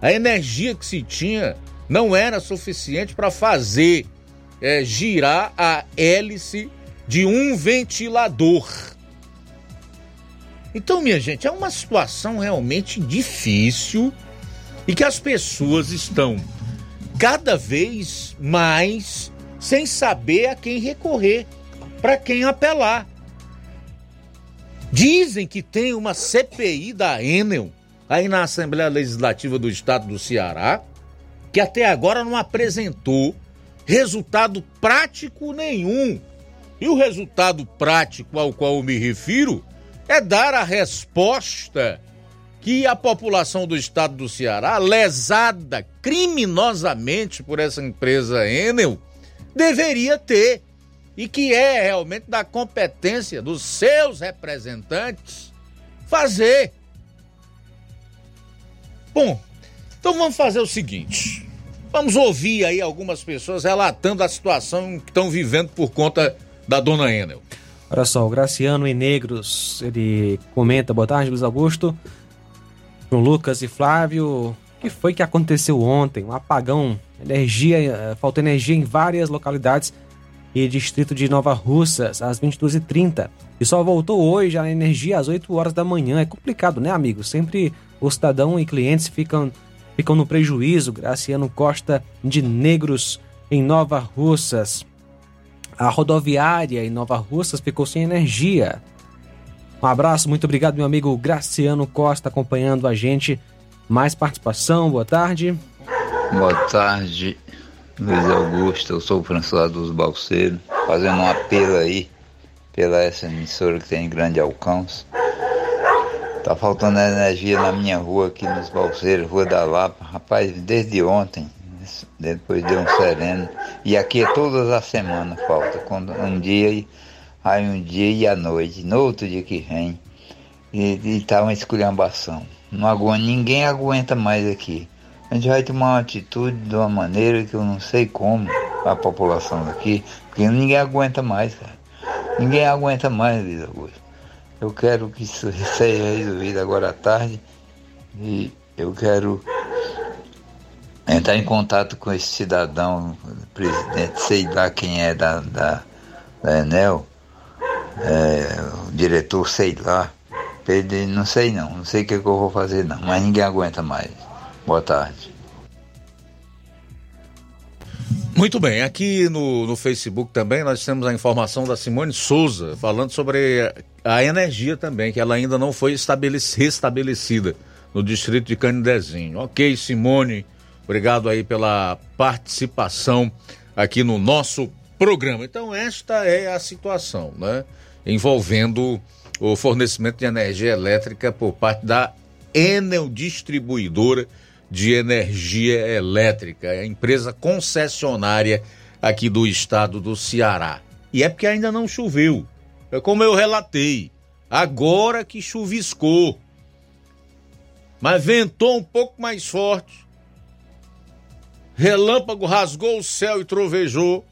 A energia que se tinha não era suficiente para fazer é, girar a hélice de um ventilador. Então, minha gente, é uma situação realmente difícil e que as pessoas estão cada vez mais sem saber a quem recorrer, para quem apelar. Dizem que tem uma CPI da Enel aí na Assembleia Legislativa do Estado do Ceará, que até agora não apresentou resultado prático nenhum. E o resultado prático ao qual eu me refiro é dar a resposta que a população do estado do Ceará, lesada criminosamente por essa empresa Enel, deveria ter e que é realmente da competência dos seus representantes fazer. Bom, então vamos fazer o seguinte. Vamos ouvir aí algumas pessoas relatando a situação que estão vivendo por conta da dona Enel. Olha só, o Graciano em Negros, ele comenta, boa tarde, Luiz Augusto, João Lucas e Flávio, que foi que aconteceu ontem? Um apagão, energia, eh, faltou energia em várias localidades e distrito de Nova Russas às 22h30. E só voltou hoje a energia às 8 horas da manhã. É complicado, né, amigo? Sempre o cidadão e clientes ficam, ficam no prejuízo. Graciano Costa de Negros em Nova Russas. A rodoviária em Nova Russas ficou sem energia. Um abraço, muito obrigado, meu amigo Graciano Costa, acompanhando a gente. Mais participação, boa tarde. Boa tarde, Luiz Augusto. Eu sou o François dos Balseiros, fazendo um apelo aí pela essa emissora que tem grande alcance. Tá faltando energia na minha rua aqui nos Balseiros, Rua da Lapa. Rapaz, desde ontem, depois deu um sereno. E aqui é todas as semanas falta. Quando um dia aí um dia e à noite, no outro dia que vem. E, e tá uma esculhambação. Não aguenta, ninguém aguenta mais aqui. A gente vai tomar uma atitude de uma maneira que eu não sei como a população daqui, porque ninguém aguenta mais, cara. Ninguém aguenta mais, Luiz Augusto. Eu quero que isso <laughs> seja resolvido agora à tarde e eu quero entrar em contato com esse cidadão, presidente, sei lá quem é da, da, da Enel, é, o diretor, sei lá. Ele, não sei não, não sei o que, que eu vou fazer não, mas ninguém aguenta mais. Boa tarde. Muito bem, aqui no, no Facebook também nós temos a informação da Simone Souza falando sobre a energia também, que ela ainda não foi estabelecida no distrito de Canidezinho. Ok, Simone, obrigado aí pela participação aqui no nosso programa. Então, esta é a situação, né? Envolvendo o fornecimento de energia elétrica por parte da Enel Distribuidora de Energia Elétrica, a empresa concessionária aqui do estado do Ceará. E é porque ainda não choveu. É como eu relatei. Agora que chuviscou. Mas ventou um pouco mais forte. Relâmpago rasgou o céu e trovejou.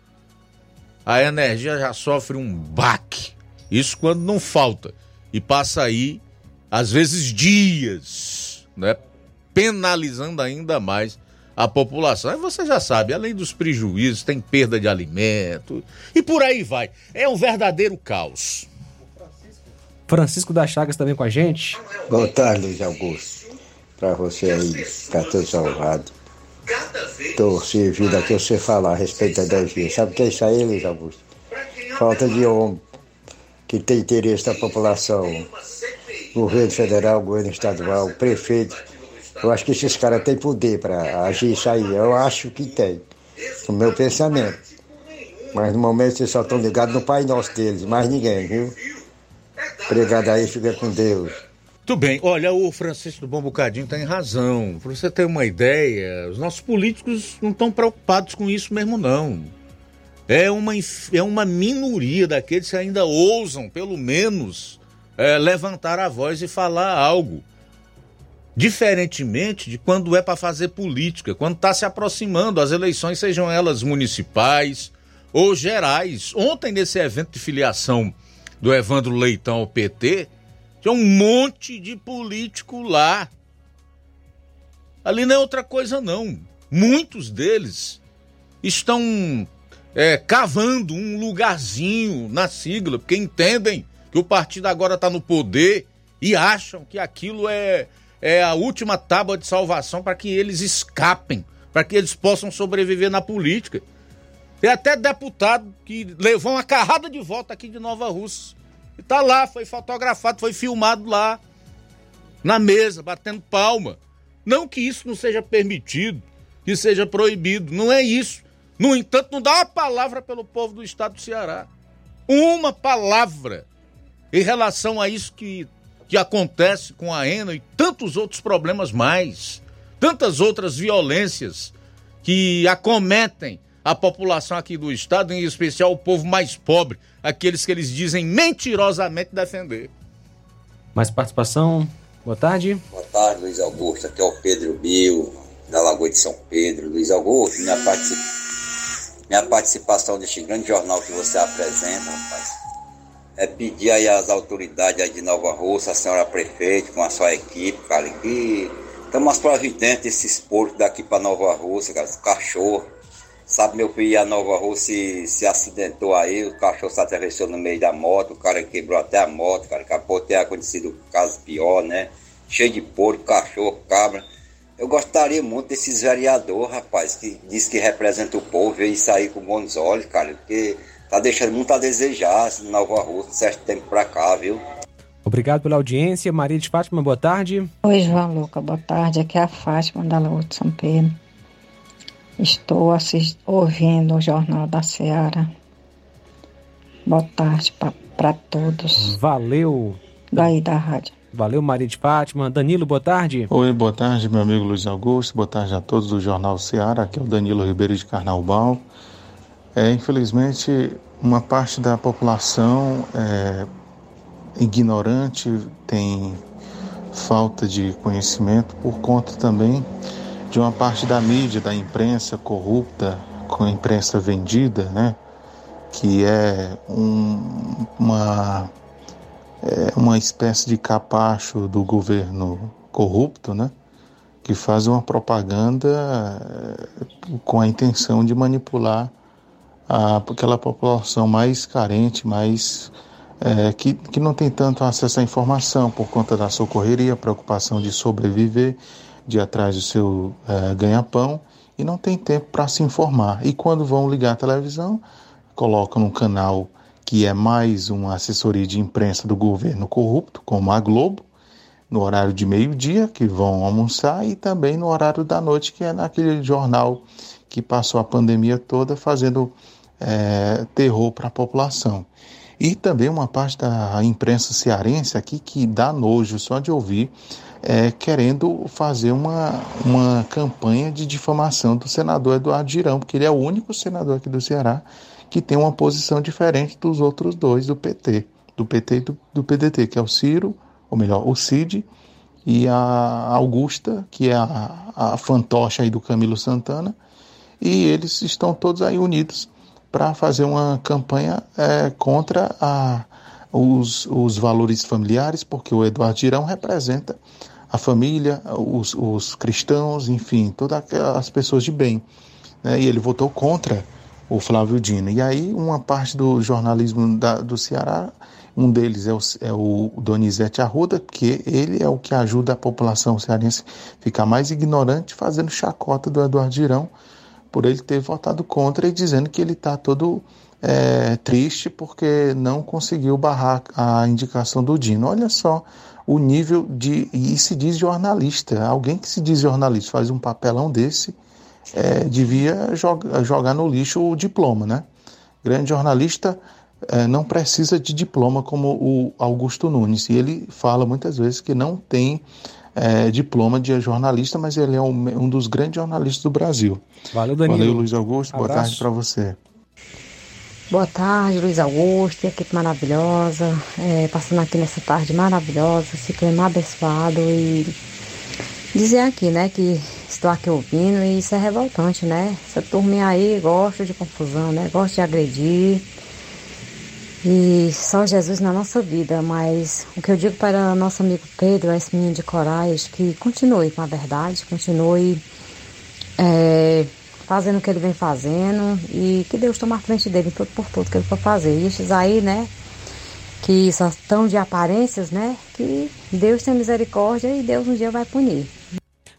A energia já sofre um baque. Isso quando não falta. E passa aí, às vezes, dias, né? Penalizando ainda mais a população. Aí você já sabe, além dos prejuízos, tem perda de alimento e por aí vai. É um verdadeiro caos. Francisco das Chagas também com a gente. Boa tarde, Luiz Augusto. Para você aí, Cartão Salvado. Estou servindo aqui você falar a respeito da energia. Sabe o que é isso aí, Luiz Augusto? Falta de homem que tem interesse da população. Governo federal, governo estadual, prefeito eu acho que esses caras têm poder para agir isso aí. Eu acho que tem. O meu pensamento. Mas no momento vocês só estão ligados no Pai Nosso deles, mais ninguém, viu? Obrigado aí, fica com Deus. Tudo bem, olha, o Francisco do Bom Bocadinho tem razão. Para você ter uma ideia, os nossos políticos não estão preocupados com isso mesmo, não. É uma, é uma minoria daqueles que ainda ousam, pelo menos, é, levantar a voz e falar algo. Diferentemente de quando é para fazer política, quando está se aproximando as eleições, sejam elas municipais ou gerais. Ontem, nesse evento de filiação do Evandro Leitão ao PT, tinha um monte de político lá. Ali não é outra coisa, não. Muitos deles estão é, cavando um lugarzinho na sigla, porque entendem que o partido agora está no poder e acham que aquilo é é a última tábua de salvação para que eles escapem, para que eles possam sobreviver na política. Tem até deputado que levou uma carrada de volta aqui de Nova Rússia. E tá lá, foi fotografado, foi filmado lá, na mesa, batendo palma. Não que isso não seja permitido, que seja proibido, não é isso. No entanto, não dá uma palavra pelo povo do estado do Ceará. Uma palavra em relação a isso que que acontece com a ENA e tantos outros problemas mais, tantas outras violências que acometem a população aqui do estado, em especial o povo mais pobre, aqueles que eles dizem mentirosamente defender. Mais participação? Boa tarde. Boa tarde, Luiz Augusto. Aqui é o Pedro Bio, da Lagoa de São Pedro. Luiz Augusto, minha, particip... minha participação neste grande jornal que você apresenta, rapaz é pedir aí às autoridades aí de Nova Rússia, a senhora prefeita, com a sua equipe, cara, que Então, umas providências desses porcos daqui para Nova Rússia, cara, cachorro. Sabe, meu filho, a Nova Rússia se, se acidentou aí, o cachorro se atravessou no meio da moto, o cara quebrou até a moto, cara, acabou ter acontecido um caso pior, né? Cheio de porco, cachorro, cabra. Eu gostaria muito desses vereadores, rapaz, que diz que representa o povo, e sair com bons olhos, cara, porque tá deixando muito a desejar, assim, Nova Rússia, certo tempo pra cá, viu? Obrigado pela audiência. Maria de Fátima, boa tarde. Oi, João Luca, boa tarde. Aqui é a Fátima da Lagoa de São Pedro. Estou assist... ouvindo o Jornal da Seara. Boa tarde para todos. Valeu. Daí da rádio. Valeu, Maria de Fátima. Danilo, boa tarde. Oi, boa tarde, meu amigo Luiz Augusto. Boa tarde a todos do Jornal Seara. Aqui é o Danilo Ribeiro de Carnaubal. É, infelizmente, uma parte da população é ignorante, tem falta de conhecimento por conta também de uma parte da mídia, da imprensa corrupta, com a imprensa vendida, né? Que é um, uma, é uma espécie de capacho do governo corrupto, né? Que faz uma propaganda eh, com a intenção de manipular a, aquela população mais carente, mais é, que, que não tem tanto acesso à informação por conta da socorreria, preocupação de sobreviver, de atrás do seu é, ganha-pão e não tem tempo para se informar. E quando vão ligar a televisão, colocam num canal que é mais uma assessoria de imprensa do governo corrupto, como a Globo, no horário de meio-dia, que vão almoçar, e também no horário da noite, que é naquele jornal que passou a pandemia toda fazendo é, terror para a população. E também uma parte da imprensa cearense aqui que dá nojo só de ouvir, é, querendo fazer uma, uma campanha de difamação do senador Eduardo Girão, porque ele é o único senador aqui do Ceará que tem uma posição diferente dos outros dois do PT, do PT e do, do PDT, que é o Ciro, ou melhor, o Cid e a Augusta, que é a, a fantoche aí do Camilo Santana, e eles estão todos aí unidos para fazer uma campanha é, contra a, os, os valores familiares, porque o Eduardo Girão representa a família, os, os cristãos, enfim, todas as pessoas de bem. Né? E ele votou contra o Flávio Dino. E aí uma parte do jornalismo da, do Ceará, um deles é o, é o Donizete Arruda, que ele é o que ajuda a população cearense ficar mais ignorante, fazendo chacota do Eduardo Girão, por ele ter votado contra e dizendo que ele está todo é, triste porque não conseguiu barrar a indicação do Dino. Olha só o nível de. E se diz jornalista. Alguém que se diz jornalista faz um papelão desse, é, devia joga, jogar no lixo o diploma, né? Grande jornalista é, não precisa de diploma como o Augusto Nunes. E ele fala muitas vezes que não tem é, diploma de jornalista, mas ele é um, um, dos grandes jornalistas do Brasil. Valeu, Danilo. Valeu, Luiz Augusto. Abraço. Boa tarde para você. Boa tarde, Luiz Augusto, equipe maravilhosa, é, passando aqui nessa tarde maravilhosa, esse clima abençoado e dizer aqui, né, que estou aqui ouvindo e isso é revoltante, né? Essa turminha aí gosta de confusão, né? Gosta de agredir, e só Jesus na nossa vida, mas o que eu digo para nosso amigo Pedro, esse menino de coragem, que continue com a verdade, continue é, fazendo o que ele vem fazendo e que Deus tome a frente dele tudo por tudo que ele for fazer. E esses aí, né, que só estão de aparências, né, que Deus tem misericórdia e Deus um dia vai punir.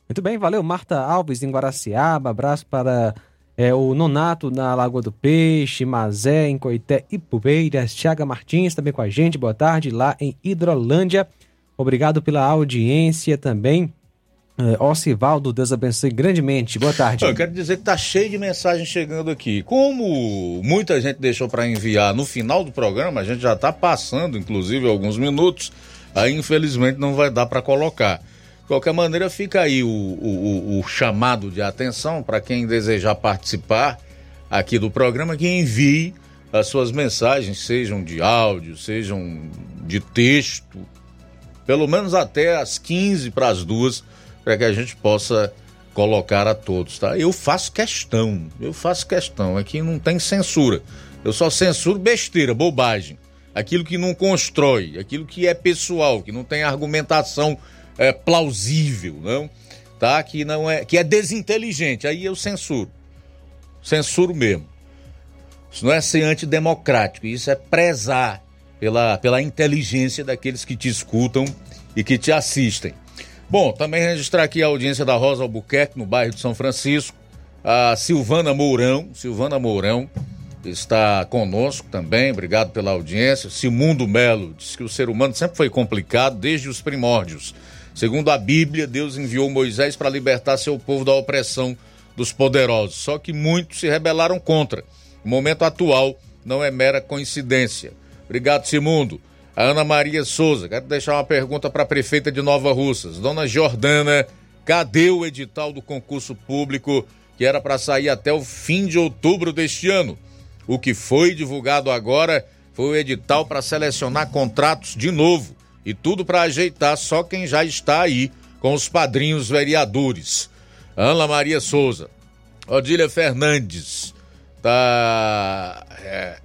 Muito bem, valeu Marta Alves em Guaraciaba, abraço para é, o Nonato na Lagoa do Peixe, Mazé, em Coité e Pubeiras, Tiaga Martins também com a gente, boa tarde, lá em Hidrolândia. Obrigado pela audiência também. É, Ocivaldo, Deus abençoe grandemente. Boa tarde. Eu quero dizer que tá cheio de mensagens chegando aqui. Como muita gente deixou para enviar no final do programa, a gente já está passando, inclusive, alguns minutos. Aí, infelizmente, não vai dar para colocar. De qualquer maneira, fica aí o, o, o chamado de atenção para quem desejar participar aqui do programa, que envie as suas mensagens, sejam de áudio, sejam de texto, pelo menos até as 15 para as duas, para que a gente possa colocar a todos, tá? Eu faço questão, eu faço questão, aqui não tem censura. Eu só censuro besteira, bobagem. Aquilo que não constrói, aquilo que é pessoal, que não tem argumentação é, plausível, não? tá? Que não é, que é desinteligente. Aí eu censuro. Censuro mesmo. Isso não é ser antidemocrático, isso é prezar pela, pela inteligência daqueles que te escutam e que te assistem. Bom, também registrar aqui a audiência da Rosa Albuquerque, no bairro de São Francisco. A Silvana Mourão, Silvana Mourão está conosco também, obrigado pela audiência. Simundo Melo diz que o ser humano sempre foi complicado desde os primórdios. Segundo a Bíblia, Deus enviou Moisés para libertar seu povo da opressão dos poderosos. Só que muitos se rebelaram contra. O momento atual não é mera coincidência. Obrigado, Simundo. A Ana Maria Souza, quero deixar uma pergunta para a prefeita de Nova Russas. Dona Jordana, cadê o edital do concurso público que era para sair até o fim de outubro deste ano? O que foi divulgado agora foi o edital para selecionar contratos de novo e tudo para ajeitar só quem já está aí com os padrinhos vereadores. Ana Maria Souza, Odília Fernandes, tá é,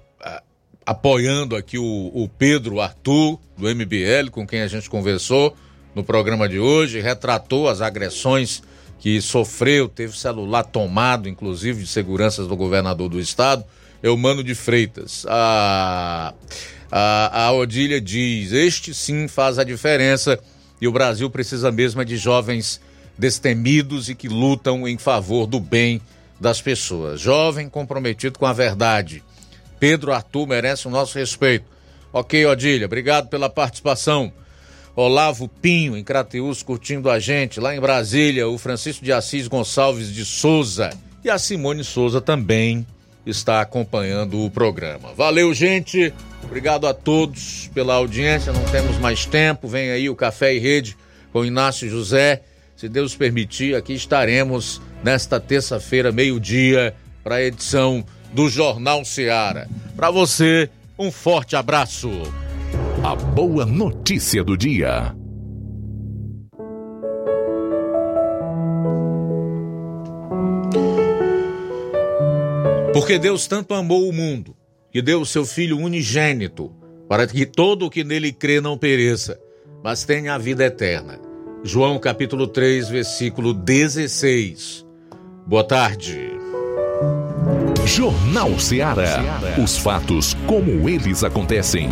apoiando aqui o, o Pedro Arthur, do MBL, com quem a gente conversou no programa de hoje, retratou as agressões que sofreu, teve celular tomado, inclusive, de seguranças do governador do estado, Eumano de Freitas. A, a, a Odília diz: este sim faz a diferença e o Brasil precisa mesmo é de jovens destemidos e que lutam em favor do bem das pessoas. Jovem comprometido com a verdade Pedro Arthur merece o nosso respeito. Ok, Odília, obrigado pela participação. Olavo Pinho, em Crateus, curtindo a gente. Lá em Brasília, o Francisco de Assis Gonçalves de Souza. E a Simone Souza também está acompanhando o programa. Valeu, gente. Obrigado a todos pela audiência. Não temos mais tempo. Vem aí o Café e Rede com Inácio José. Se Deus permitir, aqui estaremos nesta terça-feira, meio-dia, para a edição do Jornal Seara. Para você, um forte abraço. A boa notícia do dia. Porque Deus tanto amou o mundo, que deu o seu Filho unigênito, para que todo o que nele crê não pereça, mas tenha a vida eterna. João capítulo 3, versículo 16. Boa tarde. Jornal Ceará. Os fatos como eles acontecem.